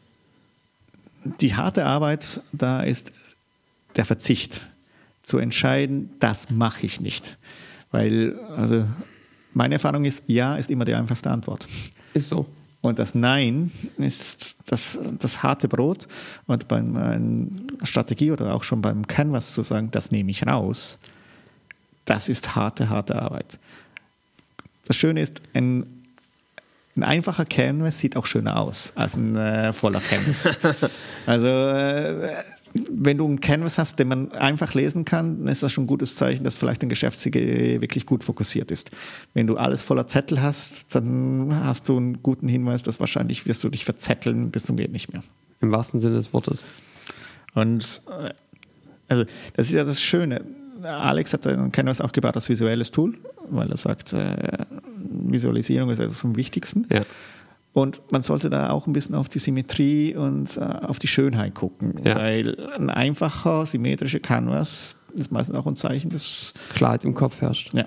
C: die harte Arbeit da ist der Verzicht. Zu entscheiden, das mache ich nicht. Weil, also, meine Erfahrung ist, ja ist immer die einfachste Antwort.
B: ist so.
C: Und das Nein ist das, das harte Brot. Und beim ähm, Strategie oder auch schon beim Canvas zu sagen, das nehme ich raus, das ist harte, harte Arbeit. Das Schöne ist, ein, ein einfacher Canvas sieht auch schöner aus als ein äh, voller Canvas. also äh, wenn du einen Canvas hast, den man einfach lesen kann, dann ist das schon ein gutes Zeichen, dass vielleicht ein Geschäftsidee wirklich gut fokussiert ist. Wenn du alles voller Zettel hast, dann hast du einen guten Hinweis, dass wahrscheinlich wirst du dich verzetteln bis zum geht nicht mehr.
B: Im wahrsten Sinne des Wortes.
C: Und äh, also das ist ja das Schöne. Alex hat ein Canvas auch gebaut als visuelles Tool, weil er sagt, äh, Visualisierung ist etwas vom Wichtigsten.
B: Ja.
C: Und man sollte da auch ein bisschen auf die Symmetrie und äh, auf die Schönheit gucken,
B: Ja.
C: weil ein einfacher, symmetrischer Canvas ist meistens auch ein Zeichen des.
B: Klarheit im Kopf herrscht.
C: Ja.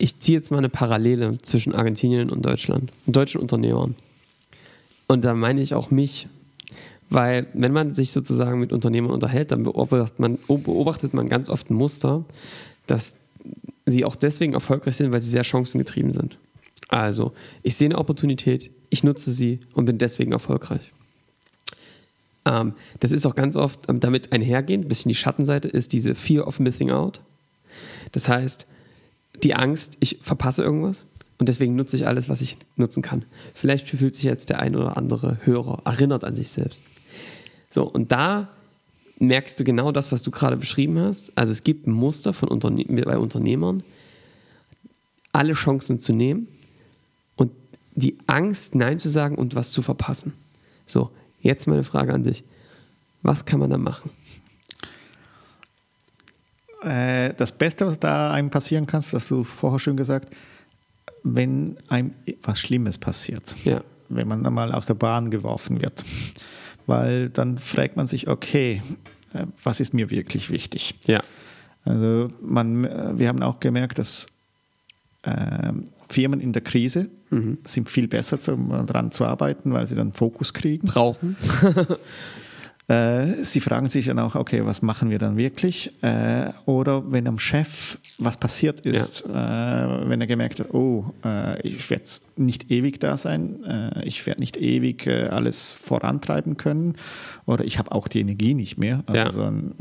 B: ich ziehe jetzt mal eine Parallele zwischen Argentinien und Deutschland, deutschen Unternehmern. Und da meine ich auch mich, weil wenn man sich sozusagen mit Unternehmern unterhält, dann beobachtet man, beobachtet man ganz oft ein Muster, dass sie auch deswegen erfolgreich sind, weil sie sehr chancengetrieben sind. Also, ich sehe eine Opportunität, ich nutze sie und bin deswegen erfolgreich. Ähm, das ist auch ganz oft damit einhergehend, ein bisschen die Schattenseite ist diese Fear of Missing Out. Das heißt, die Angst, ich verpasse irgendwas und deswegen nutze ich alles, was ich nutzen kann. Vielleicht fühlt sich jetzt der ein oder andere Hörer erinnert an sich selbst. So, und da merkst du genau das, was du gerade beschrieben hast. Also es gibt ein Muster von Unterne bei Unternehmern, alle Chancen zu nehmen die Angst, Nein zu sagen und was zu verpassen. So, jetzt meine Frage an dich. Was kann man da machen?
C: Äh, das Beste, was da einem passieren kann, das hast du vorher schon gesagt, wenn einem was Schlimmes passiert. Ja. Wenn man einmal aus der Bahn geworfen wird. Weil dann fragt man sich, okay, äh, was ist mir wirklich wichtig? Ja. Also man, wir haben auch gemerkt, dass äh, Firmen in der Krise mhm. sind viel besser zum, daran zu arbeiten, weil sie dann Fokus kriegen.
B: Brauchen.
C: Äh, sie fragen sich dann auch, okay, was machen wir dann wirklich? Äh, oder wenn am Chef was passiert ist, ja. äh, wenn er gemerkt hat, oh, äh, ich werde nicht ewig da sein, äh, ich werde nicht ewig äh, alles vorantreiben können oder ich habe auch die Energie nicht mehr. Also ja. so ein,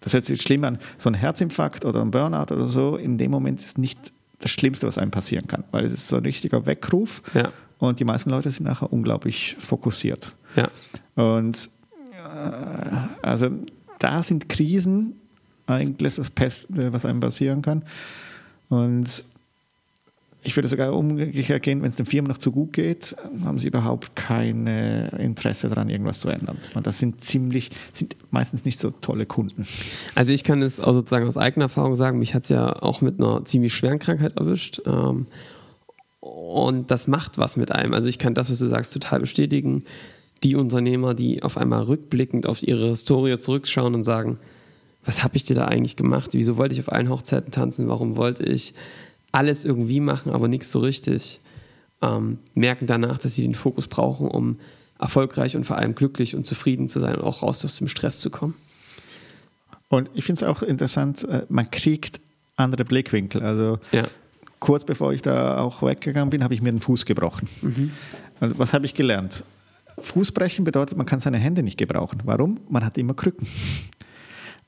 C: das hört sich schlimm an. So ein Herzinfarkt oder ein Burnout oder so, in dem Moment ist nicht das Schlimmste, was einem passieren kann, weil es ist so ein richtiger Weckruf ja. und die meisten Leute sind nachher unglaublich fokussiert. Ja. Und also da sind Krisen eigentlich das Beste, was einem passieren kann. Und ich würde sogar umgekehrt gehen, wenn es den Firmen noch zu gut geht, haben sie überhaupt kein Interesse daran, irgendwas zu ändern. Und das sind ziemlich, sind meistens nicht so tolle Kunden.
B: Also ich kann es sozusagen aus eigener Erfahrung sagen, mich hat es ja auch mit einer ziemlich schweren Krankheit erwischt. Ähm, und das macht was mit einem. Also ich kann das, was du sagst, total bestätigen die Unternehmer, die auf einmal rückblickend auf ihre Historie zurückschauen und sagen, was habe ich dir da eigentlich gemacht? Wieso wollte ich auf allen Hochzeiten tanzen? Warum wollte ich alles irgendwie machen, aber nichts so richtig? Ähm, merken danach, dass sie den Fokus brauchen, um erfolgreich und vor allem glücklich und zufrieden zu sein und auch raus aus dem Stress zu kommen.
C: Und ich finde es auch interessant, äh, man kriegt andere Blickwinkel. Also ja. kurz bevor ich da auch weggegangen bin, habe ich mir den Fuß gebrochen. Mhm. Und was habe ich gelernt? Fußbrechen bedeutet, man kann seine Hände nicht gebrauchen. Warum? Man hat immer Krücken.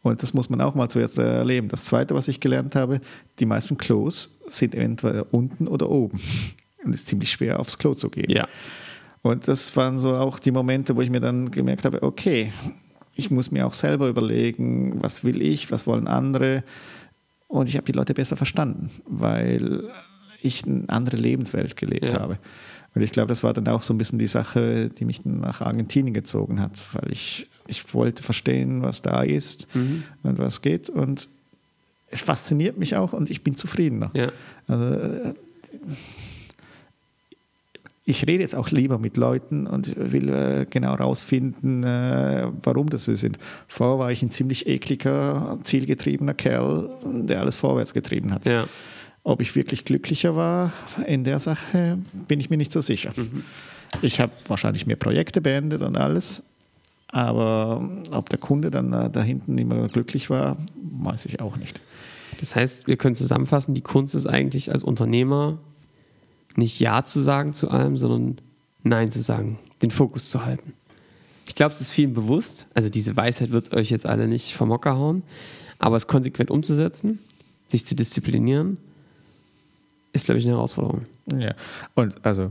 C: Und das muss man auch mal zuerst erleben. Das Zweite, was ich gelernt habe, die meisten Klos sind entweder unten oder oben. Und es ist ziemlich schwer, aufs Klo zu gehen. Ja. Und das waren so auch die Momente, wo ich mir dann gemerkt habe, okay, ich muss mir auch selber überlegen, was will ich, was wollen andere. Und ich habe die Leute besser verstanden, weil ich eine andere Lebenswelt gelebt ja. habe. Und ich glaube, das war dann auch so ein bisschen die Sache, die mich nach Argentinien gezogen hat, weil ich, ich wollte verstehen, was da ist mhm. und was geht. Und es fasziniert mich auch und ich bin zufriedener. Ja. Also, ich rede jetzt auch lieber mit Leuten und will äh, genau herausfinden, äh, warum das so sind. Vorher war ich ein ziemlich ekliger, zielgetriebener Kerl, der alles vorwärts getrieben hat. Ja. Ob ich wirklich glücklicher war in der Sache, bin ich mir nicht so sicher. Mhm. Ich habe wahrscheinlich mehr Projekte beendet und alles, aber ob der Kunde dann da hinten immer glücklich war, weiß ich auch nicht.
B: Das heißt, wir können zusammenfassen, die Kunst ist eigentlich als Unternehmer nicht Ja zu sagen zu allem, sondern Nein zu sagen, den Fokus zu halten. Ich glaube, es ist vielen bewusst, also diese Weisheit wird euch jetzt alle nicht vom Hocker hauen, aber es konsequent umzusetzen, sich zu disziplinieren ist, glaube ich, eine Herausforderung.
C: Ja, und also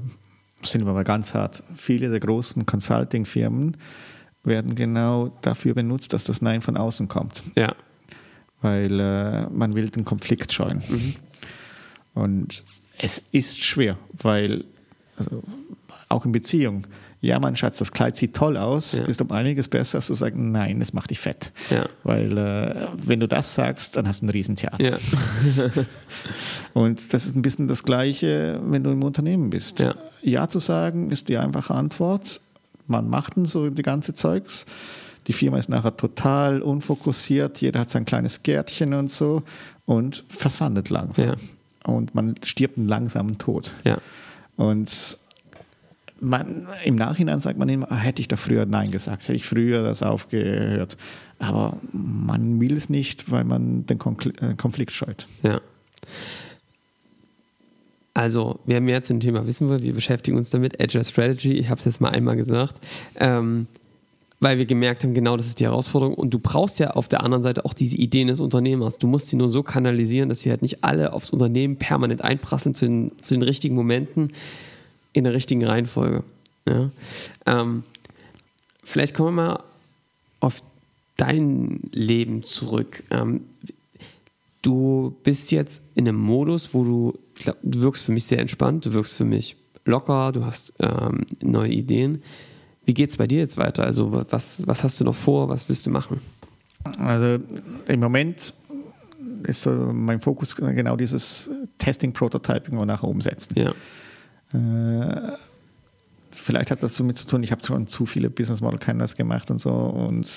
C: sind wir mal ganz hart. Viele der großen Consulting-Firmen werden genau dafür benutzt, dass das Nein von außen kommt. Ja. Weil äh, man will den Konflikt scheuen. Mhm. Und es ist schwer, weil also auch in Beziehungen ja, mein Schatz, das Kleid sieht toll aus, ja. ist um einiges besser, als zu sagen, nein, es macht dich fett. Ja. Weil äh, wenn du das sagst, dann hast du ein Riesentheater. Ja. Und das ist ein bisschen das Gleiche, wenn du im Unternehmen bist. Ja, ja zu sagen, ist die einfache Antwort. Man macht dann so die ganze Zeugs. Die Firma ist nachher total unfokussiert, jeder hat sein kleines Gärtchen und so und versandet langsam. Ja. und man stirbt einen langsamen Tod.
B: Ja.
C: Und man, im Nachhinein sagt man immer, ah, hätte ich da früher Nein gesagt, hätte ich früher das aufgehört. Aber man will es nicht, weil man den äh, Konflikt scheut.
B: Ja. Also, wer mehr zum Thema wissen will, wir beschäftigen uns damit. Agile Strategy, ich habe es jetzt mal einmal gesagt, ähm, weil wir gemerkt haben, genau das ist die Herausforderung. Und du brauchst ja auf der anderen Seite auch diese Ideen des Unternehmers. Du musst sie nur so kanalisieren, dass sie halt nicht alle aufs Unternehmen permanent einprasseln zu den, zu den richtigen Momenten in der richtigen Reihenfolge. Ja? Ähm, vielleicht kommen wir mal auf dein Leben zurück. Ähm, du bist jetzt in einem Modus, wo du, du wirkst für mich sehr entspannt, du wirkst für mich locker, du hast ähm, neue Ideen. Wie geht es bei dir jetzt weiter? Also was, was hast du noch vor, was willst du machen?
C: Also im Moment ist mein Fokus genau dieses Testing, Prototyping und nachher umsetzen.
B: Ja,
C: Äh, vielleicht hat das damit zu tun, ich habe schon zu viele Business Model Canvas gemacht und so und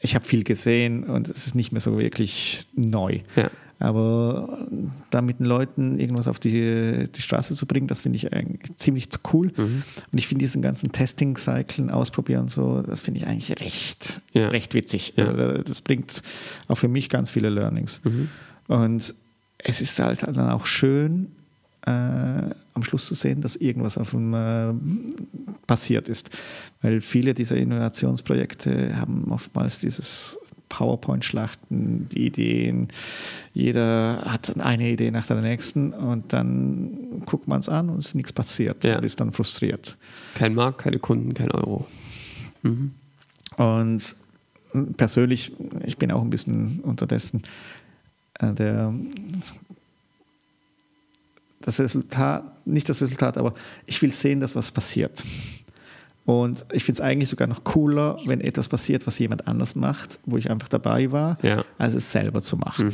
C: ich habe viel gesehen und es ist nicht mehr so wirklich neu.
B: ja,
C: Aber da mit den Leuten irgendwas auf die, die Straße zu bringen, das finde ich eigentlich ziemlich cool. Und ich finde diesen ganzen Testing-Cyclen ausprobieren und so, das finde ich eigentlich recht,
B: Ja.
C: recht witzig.
B: Ja.
C: Äh, Das bringt auch für mich ganz viele Learnings. Und es ist halt dann auch schön, äh, am Schluss zu sehen, dass irgendwas auf dem äh, passiert ist. Weil viele dieser Innovationsprojekte haben oftmals dieses PowerPoint-Schlachten, die Ideen. Jeder hat eine Idee nach der nächsten und dann guckt man es an und es ist nichts passiert
B: Ja.
C: und ist dann frustriert.
B: kein Markt, keine Kunden, kein Euro.
C: Und persönlich, ich bin auch ein bisschen unterdessen äh, der das Resultat, nicht das Resultat, aber ich will sehen, dass was passiert. Und ich finde es eigentlich sogar noch cooler, wenn etwas passiert, was jemand anders macht, wo ich einfach dabei war,
B: Ja.
C: als es selber zu machen.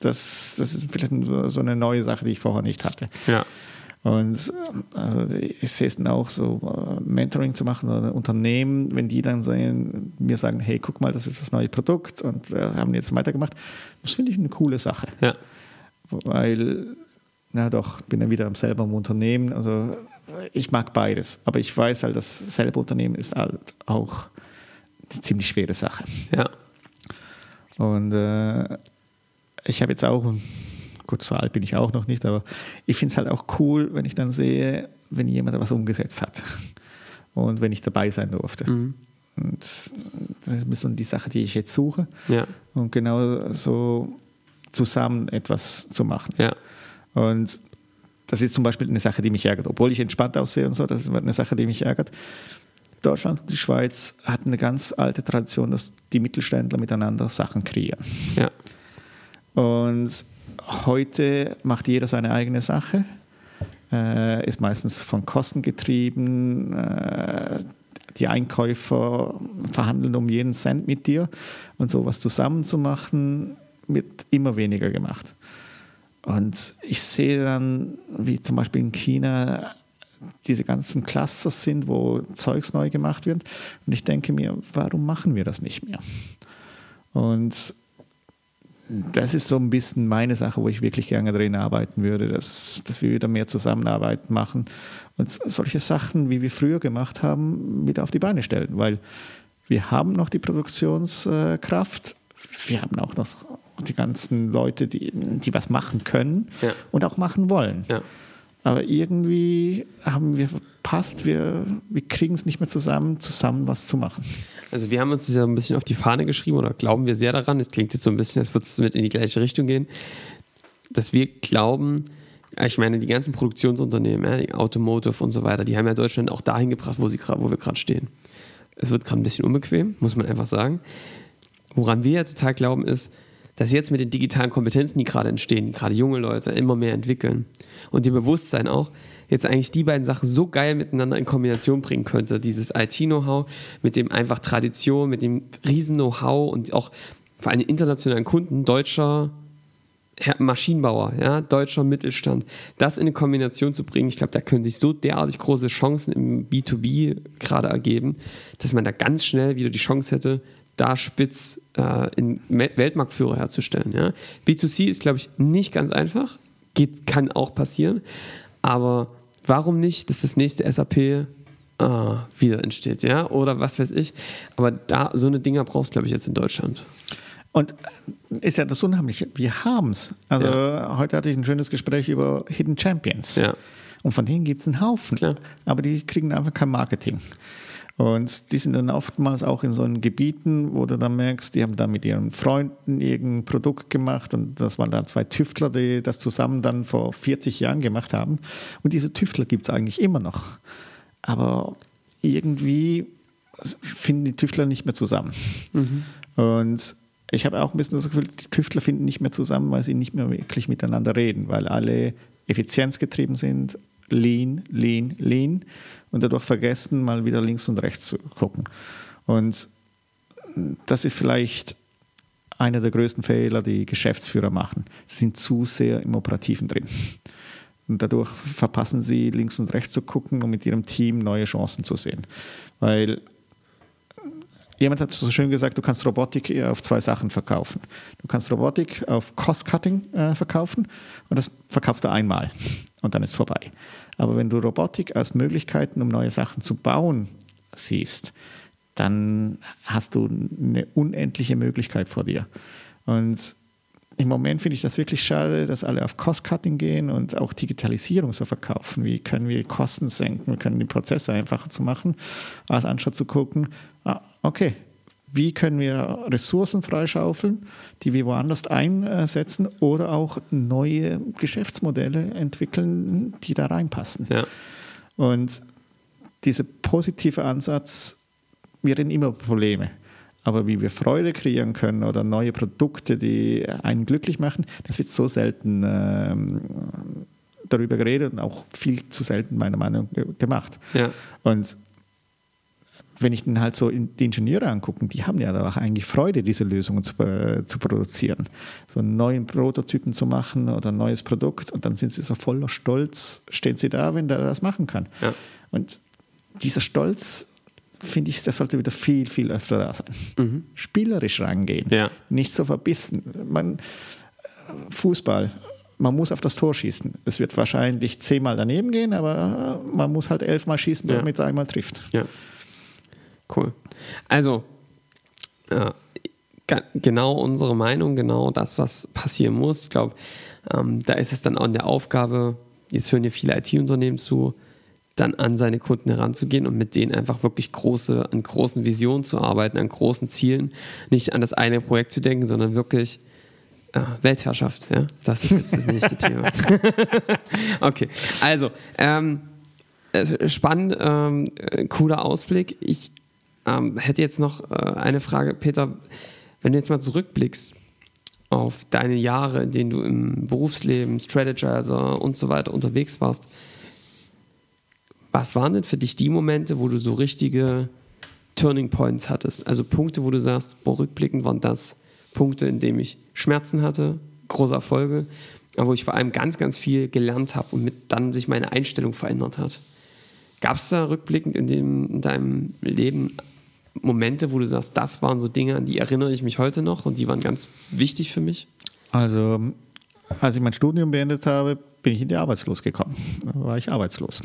C: Das, das ist vielleicht so eine neue Sache, die ich vorher nicht hatte.
B: Ja,
C: Und also ich sehe es dann auch so, äh, Mentoring zu machen oder Unternehmen, wenn die dann sagen, mir sagen, hey, guck mal, das ist das neue Produkt und äh, haben jetzt weitergemacht, das finde ich eine coole Sache.
B: ja,
C: Weil, na doch, bin dann wieder selber im Unternehmen. Also ich mag beides, aber ich weiß halt, das selber Unternehmen ist halt auch eine ziemlich schwere Sache.
B: ja,
C: Und äh, ich habe jetzt auch, gut, so alt bin ich auch noch nicht, aber ich finde es halt auch cool, wenn ich dann sehe, wenn jemand was umgesetzt hat und wenn ich dabei sein durfte. Und das ist ein bisschen die Sache, die ich jetzt suche.
B: ja,
C: Und genau so zusammen etwas zu machen.
B: ja,
C: Und das ist zum Beispiel eine Sache, die mich ärgert. Obwohl ich entspannt aussehe und so, das ist eine Sache, die mich ärgert. Deutschland und die Schweiz hatten eine ganz alte Tradition, dass die Mittelständler miteinander Sachen kreieren.
B: ja,
C: Und heute macht jeder seine eigene Sache, äh, ist meistens von Kosten getrieben. Äh, die Einkäufer verhandeln um jeden Cent mit dir und sowas zusammen zu machen, wird immer weniger gemacht. Und ich sehe dann, wie zum Beispiel in China diese ganzen Cluster sind, wo Zeugs neu gemacht wird. Und ich denke mir, warum machen wir das nicht mehr? Und das ist so ein bisschen meine Sache, wo ich wirklich gerne drin arbeiten würde, dass, dass wir wieder mehr Zusammenarbeit machen und solche Sachen, wie wir früher gemacht haben, wieder auf die Beine stellen, weil wir haben noch die Produktionskraft, wir haben auch noch die ganzen Leute, die, die was machen können
B: Ja.
C: und auch machen wollen.
B: ja.
C: Aber irgendwie haben wir verpasst, wir, wir kriegen es nicht mehr zusammen, zusammen was zu machen.
B: Also wir haben uns das ja ein bisschen auf die Fahne geschrieben oder glauben wir sehr daran, es klingt jetzt so ein bisschen, als würde es mit in die gleiche Richtung gehen, dass wir glauben, ich meine, die ganzen Produktionsunternehmen, Automotive und so weiter, die haben ja Deutschland auch dahin gebracht, wo, sie wo wir gerade stehen. Es wird gerade ein bisschen unbequem, muss man einfach sagen. Woran wir ja total glauben, ist, dass jetzt mit den digitalen Kompetenzen, die gerade entstehen, gerade junge Leute immer mehr entwickeln und dem Bewusstsein auch, jetzt eigentlich die beiden Sachen so geil miteinander in Kombination bringen könnte. Dieses IT-Know-how mit dem einfach Tradition, mit dem Riesen-Know-how und auch für einen internationalen Kunden, deutscher Maschinenbauer, ja, deutscher Mittelstand, das in eine Kombination zu bringen, ich glaube, da können sich so derartig große Chancen im B2B gerade ergeben, dass man da ganz schnell wieder die Chance hätte, da spitz äh, in Weltmarktführer herzustellen. Ja? B2C ist, glaube ich, nicht ganz einfach. Geht, kann auch passieren. Aber warum nicht, dass das nächste SAP äh, wieder entsteht, ja? Oder was weiß ich. Aber da so eine Dinger brauchst du, glaube ich, jetzt in Deutschland.
C: Und ist ja das Unheimliche, wir haben es. Also ja. heute hatte ich ein schönes Gespräch über Hidden Champions.
B: Ja.
C: Und von denen gibt es einen Haufen.
B: Klar.
C: Aber die kriegen einfach kein Marketing. Und die sind dann oftmals auch in so Gebieten, wo du dann merkst, die haben da mit ihren Freunden irgendein Produkt gemacht und das waren dann zwei Tüftler, die das zusammen dann vor 40 Jahren gemacht haben. Und diese Tüftler gibt es eigentlich immer noch. Aber irgendwie finden die Tüftler nicht mehr zusammen. Mhm. Und ich habe auch ein bisschen das Gefühl, die Tüftler finden nicht mehr zusammen, weil sie nicht mehr wirklich miteinander reden, weil alle effizienzgetrieben sind, lean, lean, lean und dadurch vergessen, mal wieder links und rechts zu gucken. Und das ist vielleicht einer der größten Fehler, die Geschäftsführer machen. Sie sind zu sehr im Operativen drin. Und dadurch verpassen sie, links und rechts zu gucken und mit ihrem Team neue Chancen zu sehen. Weil jemand hat so schön gesagt, du kannst Robotik auf zwei Sachen verkaufen. Du kannst Robotik auf Cost-Cutting äh, verkaufen und das verkaufst du einmal und dann ist vorbei. Aber wenn du Robotik als Möglichkeiten, um neue Sachen zu bauen, siehst, dann hast du eine unendliche Möglichkeit vor dir. Und im Moment finde ich das wirklich schade, dass alle auf Cost-Cutting gehen und auch Digitalisierung so verkaufen. Wie können wir Kosten senken? Wir können die Prozesse einfacher zu machen, als anstatt zu gucken, ah, okay, wie können wir Ressourcen freischaufeln, die wir woanders einsetzen oder auch neue Geschäftsmodelle entwickeln, die da reinpassen.
B: Ja.
C: Und dieser positive Ansatz, wir reden immer über Probleme. Aber wie wir Freude kreieren können oder neue Produkte, die einen glücklich machen, das wird so selten ähm, darüber geredet und auch viel zu selten meiner Meinung nach gemacht.
B: Ja.
C: Und wenn ich dann halt so die Ingenieure angucke, die haben ja auch eigentlich Freude, diese Lösungen zu, äh, zu, produzieren. So einen neuen Prototypen zu machen oder ein neues Produkt und dann sind sie so voller Stolz, stehen sie da, wenn der das machen kann.
B: Ja.
C: Und dieser Stolz, finde ich, der sollte wieder viel, viel öfter da sein. Mhm. Spielerisch rangehen,
B: ja.
C: nicht so verbissen. Man, Fußball, man muss auf das Tor schießen. Es wird wahrscheinlich zehnmal daneben gehen, aber man muss halt elfmal schießen, damit ja. es einmal trifft.
B: Ja. Cool. Also, äh, genau unsere Meinung, genau das, was passieren muss. Ich glaube, ähm, da ist es dann auch in der Aufgabe, jetzt hören ja viele IT-Unternehmen zu, dann an seine Kunden heranzugehen und mit denen einfach wirklich große, an großen Visionen zu arbeiten, an großen Zielen, nicht an das eine Projekt zu denken, sondern wirklich äh, Weltherrschaft. Ja, das ist jetzt das nächste Thema. okay, also ähm, spannend, ähm, cooler Ausblick. Ich ähm, hätte jetzt noch äh, eine Frage, Peter, wenn du jetzt mal zurückblickst auf deine Jahre, in denen du im Berufsleben, Strategizer und so weiter unterwegs warst, was waren denn für dich die Momente, wo du so richtige Turning Points hattest? Also Punkte, wo du sagst, boah, rückblickend waren das Punkte, in denen ich Schmerzen hatte, große Erfolge, aber wo ich vor allem ganz, ganz viel gelernt habe und mit dann sich meine Einstellung verändert hat. Gab es da rückblickend in, dem, in deinem Leben Momente, wo du sagst, das waren so Dinge, an die erinnere ich mich heute noch und die waren ganz wichtig für mich?
C: Also, als ich mein Studium beendet habe, bin ich in die Arbeitslos gekommen. Da war ich arbeitslos.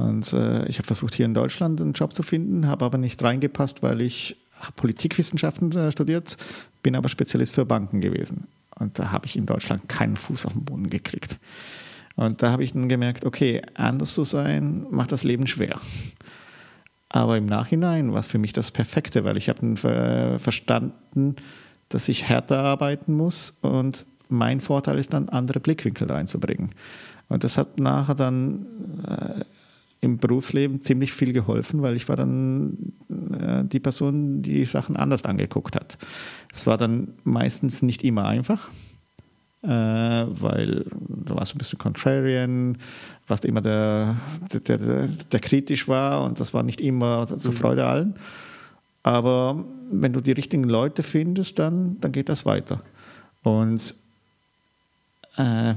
C: Und äh, ich habe versucht, hier in Deutschland einen Job zu finden, habe aber nicht reingepasst, weil ich Politikwissenschaften äh, studiert, bin aber Spezialist für Banken gewesen. Und da habe ich in Deutschland keinen Fuß auf den Boden gekriegt. Und da habe ich dann gemerkt, okay, anders zu sein macht das Leben schwer. Aber im Nachhinein war es für mich das Perfekte, weil ich habe äh, verstanden, dass ich härter arbeiten muss und mein Vorteil ist dann, andere Blickwinkel reinzubringen. Und das hat nachher dann äh, im Berufsleben ziemlich viel geholfen, weil ich war dann äh, die Person, die Sachen anders angeguckt hat. Es war dann meistens nicht immer einfach, äh, weil du warst ein bisschen contrarian, warst immer der, der, der, der, kritisch war und das war nicht immer zur mhm. Freude allen. Aber wenn du die richtigen Leute findest, dann, dann geht das weiter. Und äh,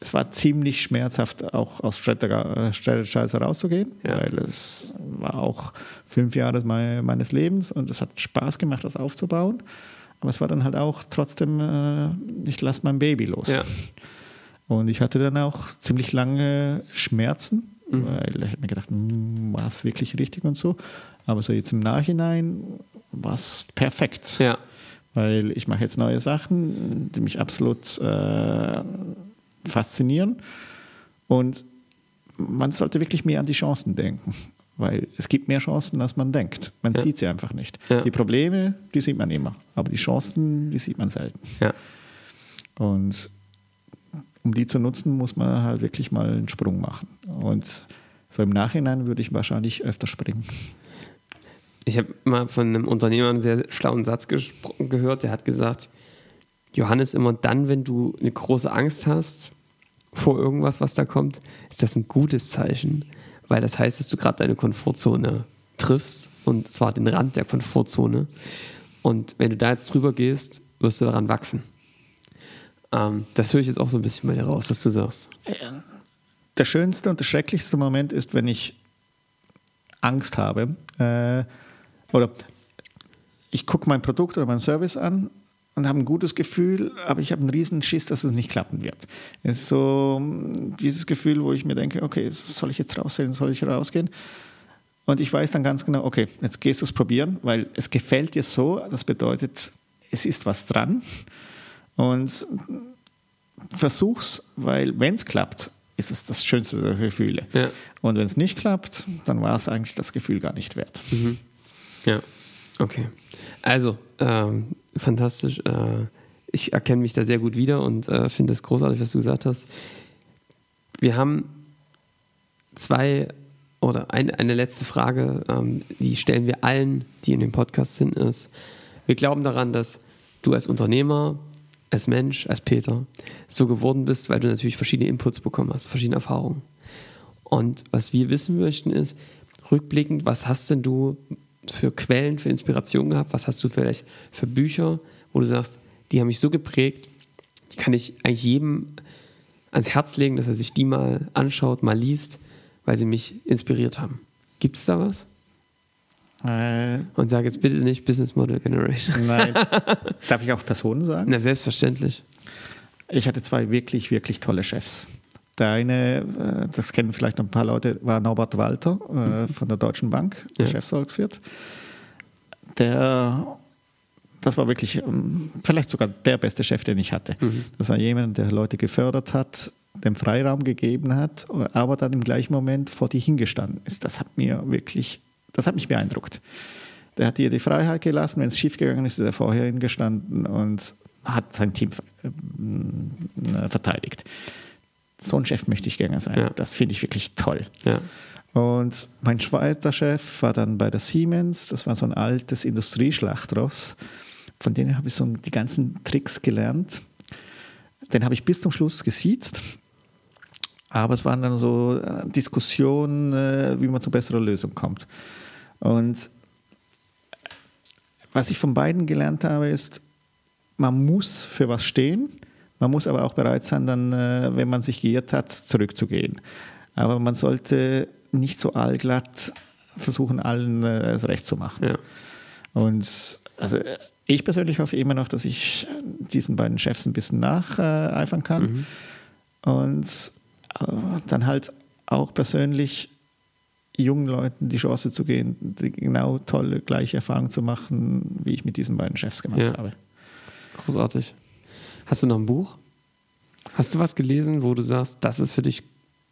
C: es war ziemlich schmerzhaft, auch aus Strategizer rauszugehen,
B: Ja.
C: weil es war auch fünf Jahre mei- meines Lebens und es hat Spaß gemacht, das aufzubauen. Aber es war dann halt auch trotzdem, äh, ich lasse mein Baby los.
B: Ja.
C: Und ich hatte dann auch ziemlich lange Schmerzen,
B: Mhm.
C: weil ich habe mir gedacht, hm, war es wirklich richtig und so. Aber so jetzt im Nachhinein war es perfekt
B: Ja.
C: weil ich mache jetzt neue Sachen, die mich absolut äh, faszinieren. Und man sollte wirklich mehr an die Chancen denken, weil es gibt mehr Chancen, als man denkt. Man
B: Ja.
C: sieht sie einfach nicht.
B: Ja.
C: Die Probleme, die sieht man immer, aber die Chancen, die sieht man selten.
B: Ja.
C: Und um die zu nutzen, muss man halt wirklich mal einen Sprung machen. Und so im Nachhinein würde ich wahrscheinlich öfter springen.
B: Ich habe mal von einem Unternehmer einen sehr schlauen Satz gehört, der hat gesagt, Johannes, immer dann, wenn du eine große Angst hast vor irgendwas, was da kommt, ist das ein gutes Zeichen, weil das heißt, dass du gerade deine Komfortzone triffst und zwar den Rand der Komfortzone. Und wenn du da jetzt drüber gehst, wirst du daran wachsen. Ähm, das höre ich jetzt auch so ein bisschen bei dir raus, was du sagst.
C: Der schönste und der schrecklichste Moment ist, wenn ich Angst habe äh, oder ich gucke mein Produkt oder meinen Service an und habe ein gutes Gefühl, aber ich habe einen riesen Schiss, dass es nicht klappen wird. Es ist so dieses Gefühl, wo ich mir denke, okay, soll ich jetzt rausgehen, soll ich rausgehen? Und ich weiß dann ganz genau, okay, jetzt gehst du es probieren, weil es gefällt dir so. Das bedeutet, es ist was dran. Und versuch's, weil wenn es klappt, ist es das schönste der Gefühle.
B: Ja.
C: Und wenn es nicht klappt, dann war es eigentlich das Gefühl gar nicht wert.
B: Ja, okay. Also, ähm, fantastisch. Äh, ich erkenne mich da sehr gut wieder und äh, finde es großartig, was du gesagt hast. Wir haben zwei oder ein, eine letzte Frage, ähm, die stellen wir allen, die in dem Podcast sind, ist, wir glauben daran, dass du als Unternehmer, als Mensch, als Peter so geworden bist, weil du natürlich verschiedene Inputs bekommen hast, verschiedene Erfahrungen. Und was wir wissen möchten ist, rückblickend, was hast denn du für Quellen, für Inspiration gehabt? Was hast du vielleicht für Bücher, wo du sagst, die haben mich so geprägt, die kann ich eigentlich jedem ans Herz legen, dass er sich die mal anschaut, mal liest, weil sie mich inspiriert haben. Gibt es da was?
C: Äh,
B: Und sag jetzt bitte nicht Business Model Generation.
C: nein. Darf ich auch Personen sagen?
B: Na, selbstverständlich.
C: Ich hatte zwei wirklich, wirklich tolle Chefs. Der eine, äh, das kennen vielleicht noch ein paar Leute, war Norbert Walter äh, von der Deutschen Bank, der
B: Ja.
C: Chefsvolkswirt. Der, das war wirklich ähm, vielleicht sogar der beste Chef, den ich hatte. Das war jemand, der Leute gefördert hat, dem Freiraum gegeben hat, aber dann im gleichen Moment vor die hingestanden ist. Das hat mir wirklich, das hat mich beeindruckt. Der hat dir die Freiheit gelassen, wenn es schief gegangen ist, ist er vorher hingestanden und hat sein Team äh, verteidigt. So ein Chef möchte ich gerne sein.
B: Ja.
C: Das finde ich wirklich toll.
B: Ja.
C: Und mein zweiter Chef war dann bei der Siemens. Das war so ein altes Industrieschlachtross. Von denen habe ich so die ganzen Tricks gelernt. Den habe ich bis zum Schluss gesiezt. Aber es waren dann so äh, Diskussionen, äh, wie man zu besserer Lösung kommt. Und was ich von beiden gelernt habe, ist, man muss für was stehen, man muss aber auch bereit sein, dann, äh, wenn man sich geirrt hat, zurückzugehen. Aber man sollte nicht so allglatt versuchen, allen äh, es recht zu machen.
B: Ja.
C: Und also äh, ich persönlich hoffe immer noch, dass ich diesen beiden Chefs ein bisschen nacheifern kann. Und äh, dann halt auch persönlich jungen Leuten die Chance zu gehen, die genau tolle, gleiche Erfahrungen zu machen, wie ich mit diesen beiden Chefs gemacht
B: Ja.
C: habe.
B: Großartig. Hast du noch ein Buch? Hast du was gelesen, wo du sagst, das ist für dich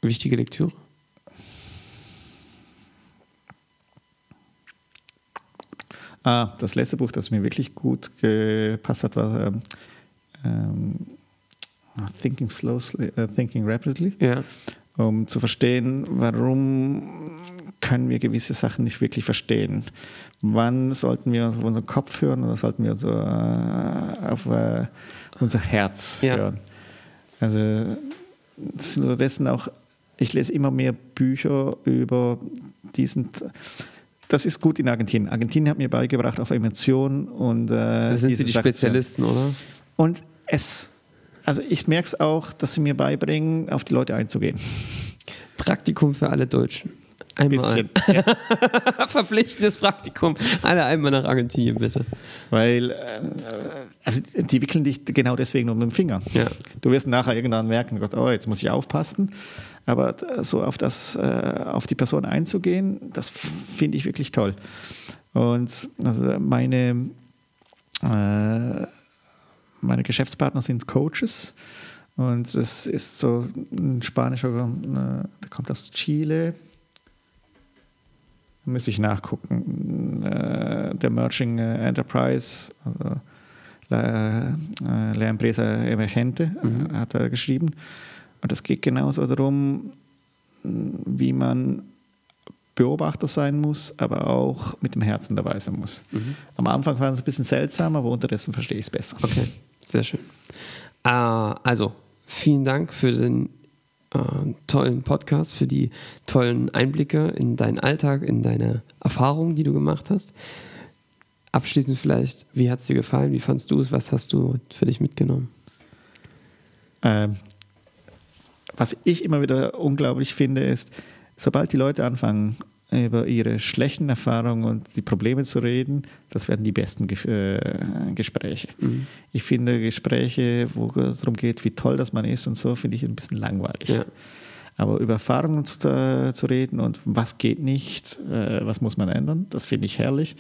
B: wichtige Lektüre?
C: Ah, das letzte Buch, das mir wirklich gut gepasst hat, war ähm, ähm, Thinking Slowly, äh, Thinking Rapidly.
B: Ja.
C: um zu verstehen, warum können wir gewisse Sachen nicht wirklich verstehen. Wann sollten wir auf unseren Kopf hören oder sollten wir so äh, auf äh, unser Herz
B: Ja.
C: hören? Also das sind unterdessen auch, ich lese immer mehr Bücher über diesen, das ist gut in Argentinien. Argentinien hat mir beigebracht auf Emotionen und äh,
B: Das sind
C: diese
B: die
C: Sachen
B: Spezialisten, oder?
C: und es also ich merke es auch, dass sie mir beibringen, auf die Leute einzugehen.
B: Praktikum für alle Deutschen. Einmal.
C: Bisschen. Ja.
B: Verpflichtendes Praktikum. Alle einmal nach Argentinien, bitte.
C: Weil, äh, also die wickeln dich genau deswegen um den Finger.
B: Ja.
C: Du wirst nachher irgendwann merken, Gott, oh, jetzt muss ich aufpassen. Aber so auf das, äh, auf die Person einzugehen, das finde ich wirklich toll. Und also meine, äh, meine Geschäftspartner sind Coaches. Und das ist so ein spanischer, äh, der kommt aus Chile, müsste ich nachgucken. Äh, der Merging äh, Enterprise, also La, äh, La Empresa Emergente, mhm. hat er geschrieben. Und es geht genauso darum, wie man Beobachter sein muss, aber auch mit dem Herzen dabei sein muss. Mhm. Am Anfang war es ein bisschen seltsam, aber unterdessen verstehe ich es besser.
B: Okay, sehr schön. Äh, also, vielen Dank für den äh, tollen Podcast, für die tollen Einblicke in deinen Alltag, in deine Erfahrungen, die du gemacht hast. Abschließend vielleicht, wie hat es dir gefallen? Wie fandest du es? Was hast du für dich mitgenommen?
C: Ähm, was ich immer wieder unglaublich finde, ist, sobald die Leute anfangen, über ihre schlechten Erfahrungen und die Probleme zu reden, das werden die besten Ge äh, Gespräche. Mhm. Ich finde Gespräche, wo es darum geht, wie toll das man ist und so, finde ich ein bisschen langweilig. Ja. Aber über Erfahrungen zu, äh, zu, reden und was geht nicht, äh, was muss man ändern, das finde ich herrlich.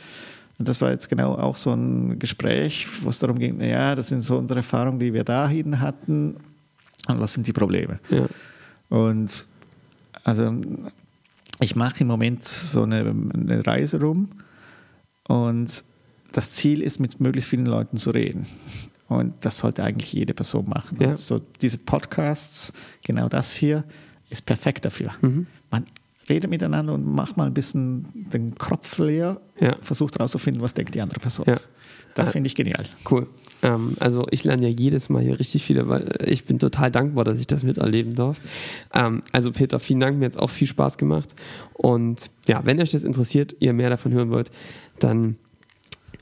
C: Und das war jetzt genau auch so ein Gespräch, wo es darum ging, ja, das sind so unsere Erfahrungen, die wir dahin hatten und was sind die Probleme. Ja. Und also ich mache im Moment so eine, eine, Reise rum und das Ziel ist, mit möglichst vielen Leuten zu reden. Und das sollte eigentlich jede Person machen. Ja. So diese Podcasts, genau das hier, ist perfekt dafür. Mhm. Man redet miteinander und macht mal ein bisschen den Kopf leer, ja. versucht herauszufinden, was denkt die andere Person. Ja. Das finde ich genial.
B: Cool. Ähm, also ich lerne ja jedes Mal hier richtig viel, weil ich bin total dankbar, dass ich das miterleben darf. Ähm, also Peter, vielen Dank, mir hat es auch viel Spaß gemacht. Und ja, wenn euch das interessiert, ihr mehr davon hören wollt, dann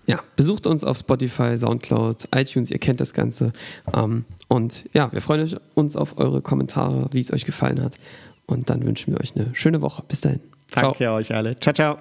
B: ja, besucht uns auf Spotify, Soundcloud, iTunes, ihr kennt das Ganze. Ähm, und ja, wir freuen uns auf eure Kommentare, wie es euch gefallen hat. Und dann wünschen wir euch eine schöne Woche. Bis dahin.
C: Danke ciao. euch alle. Ciao, ciao.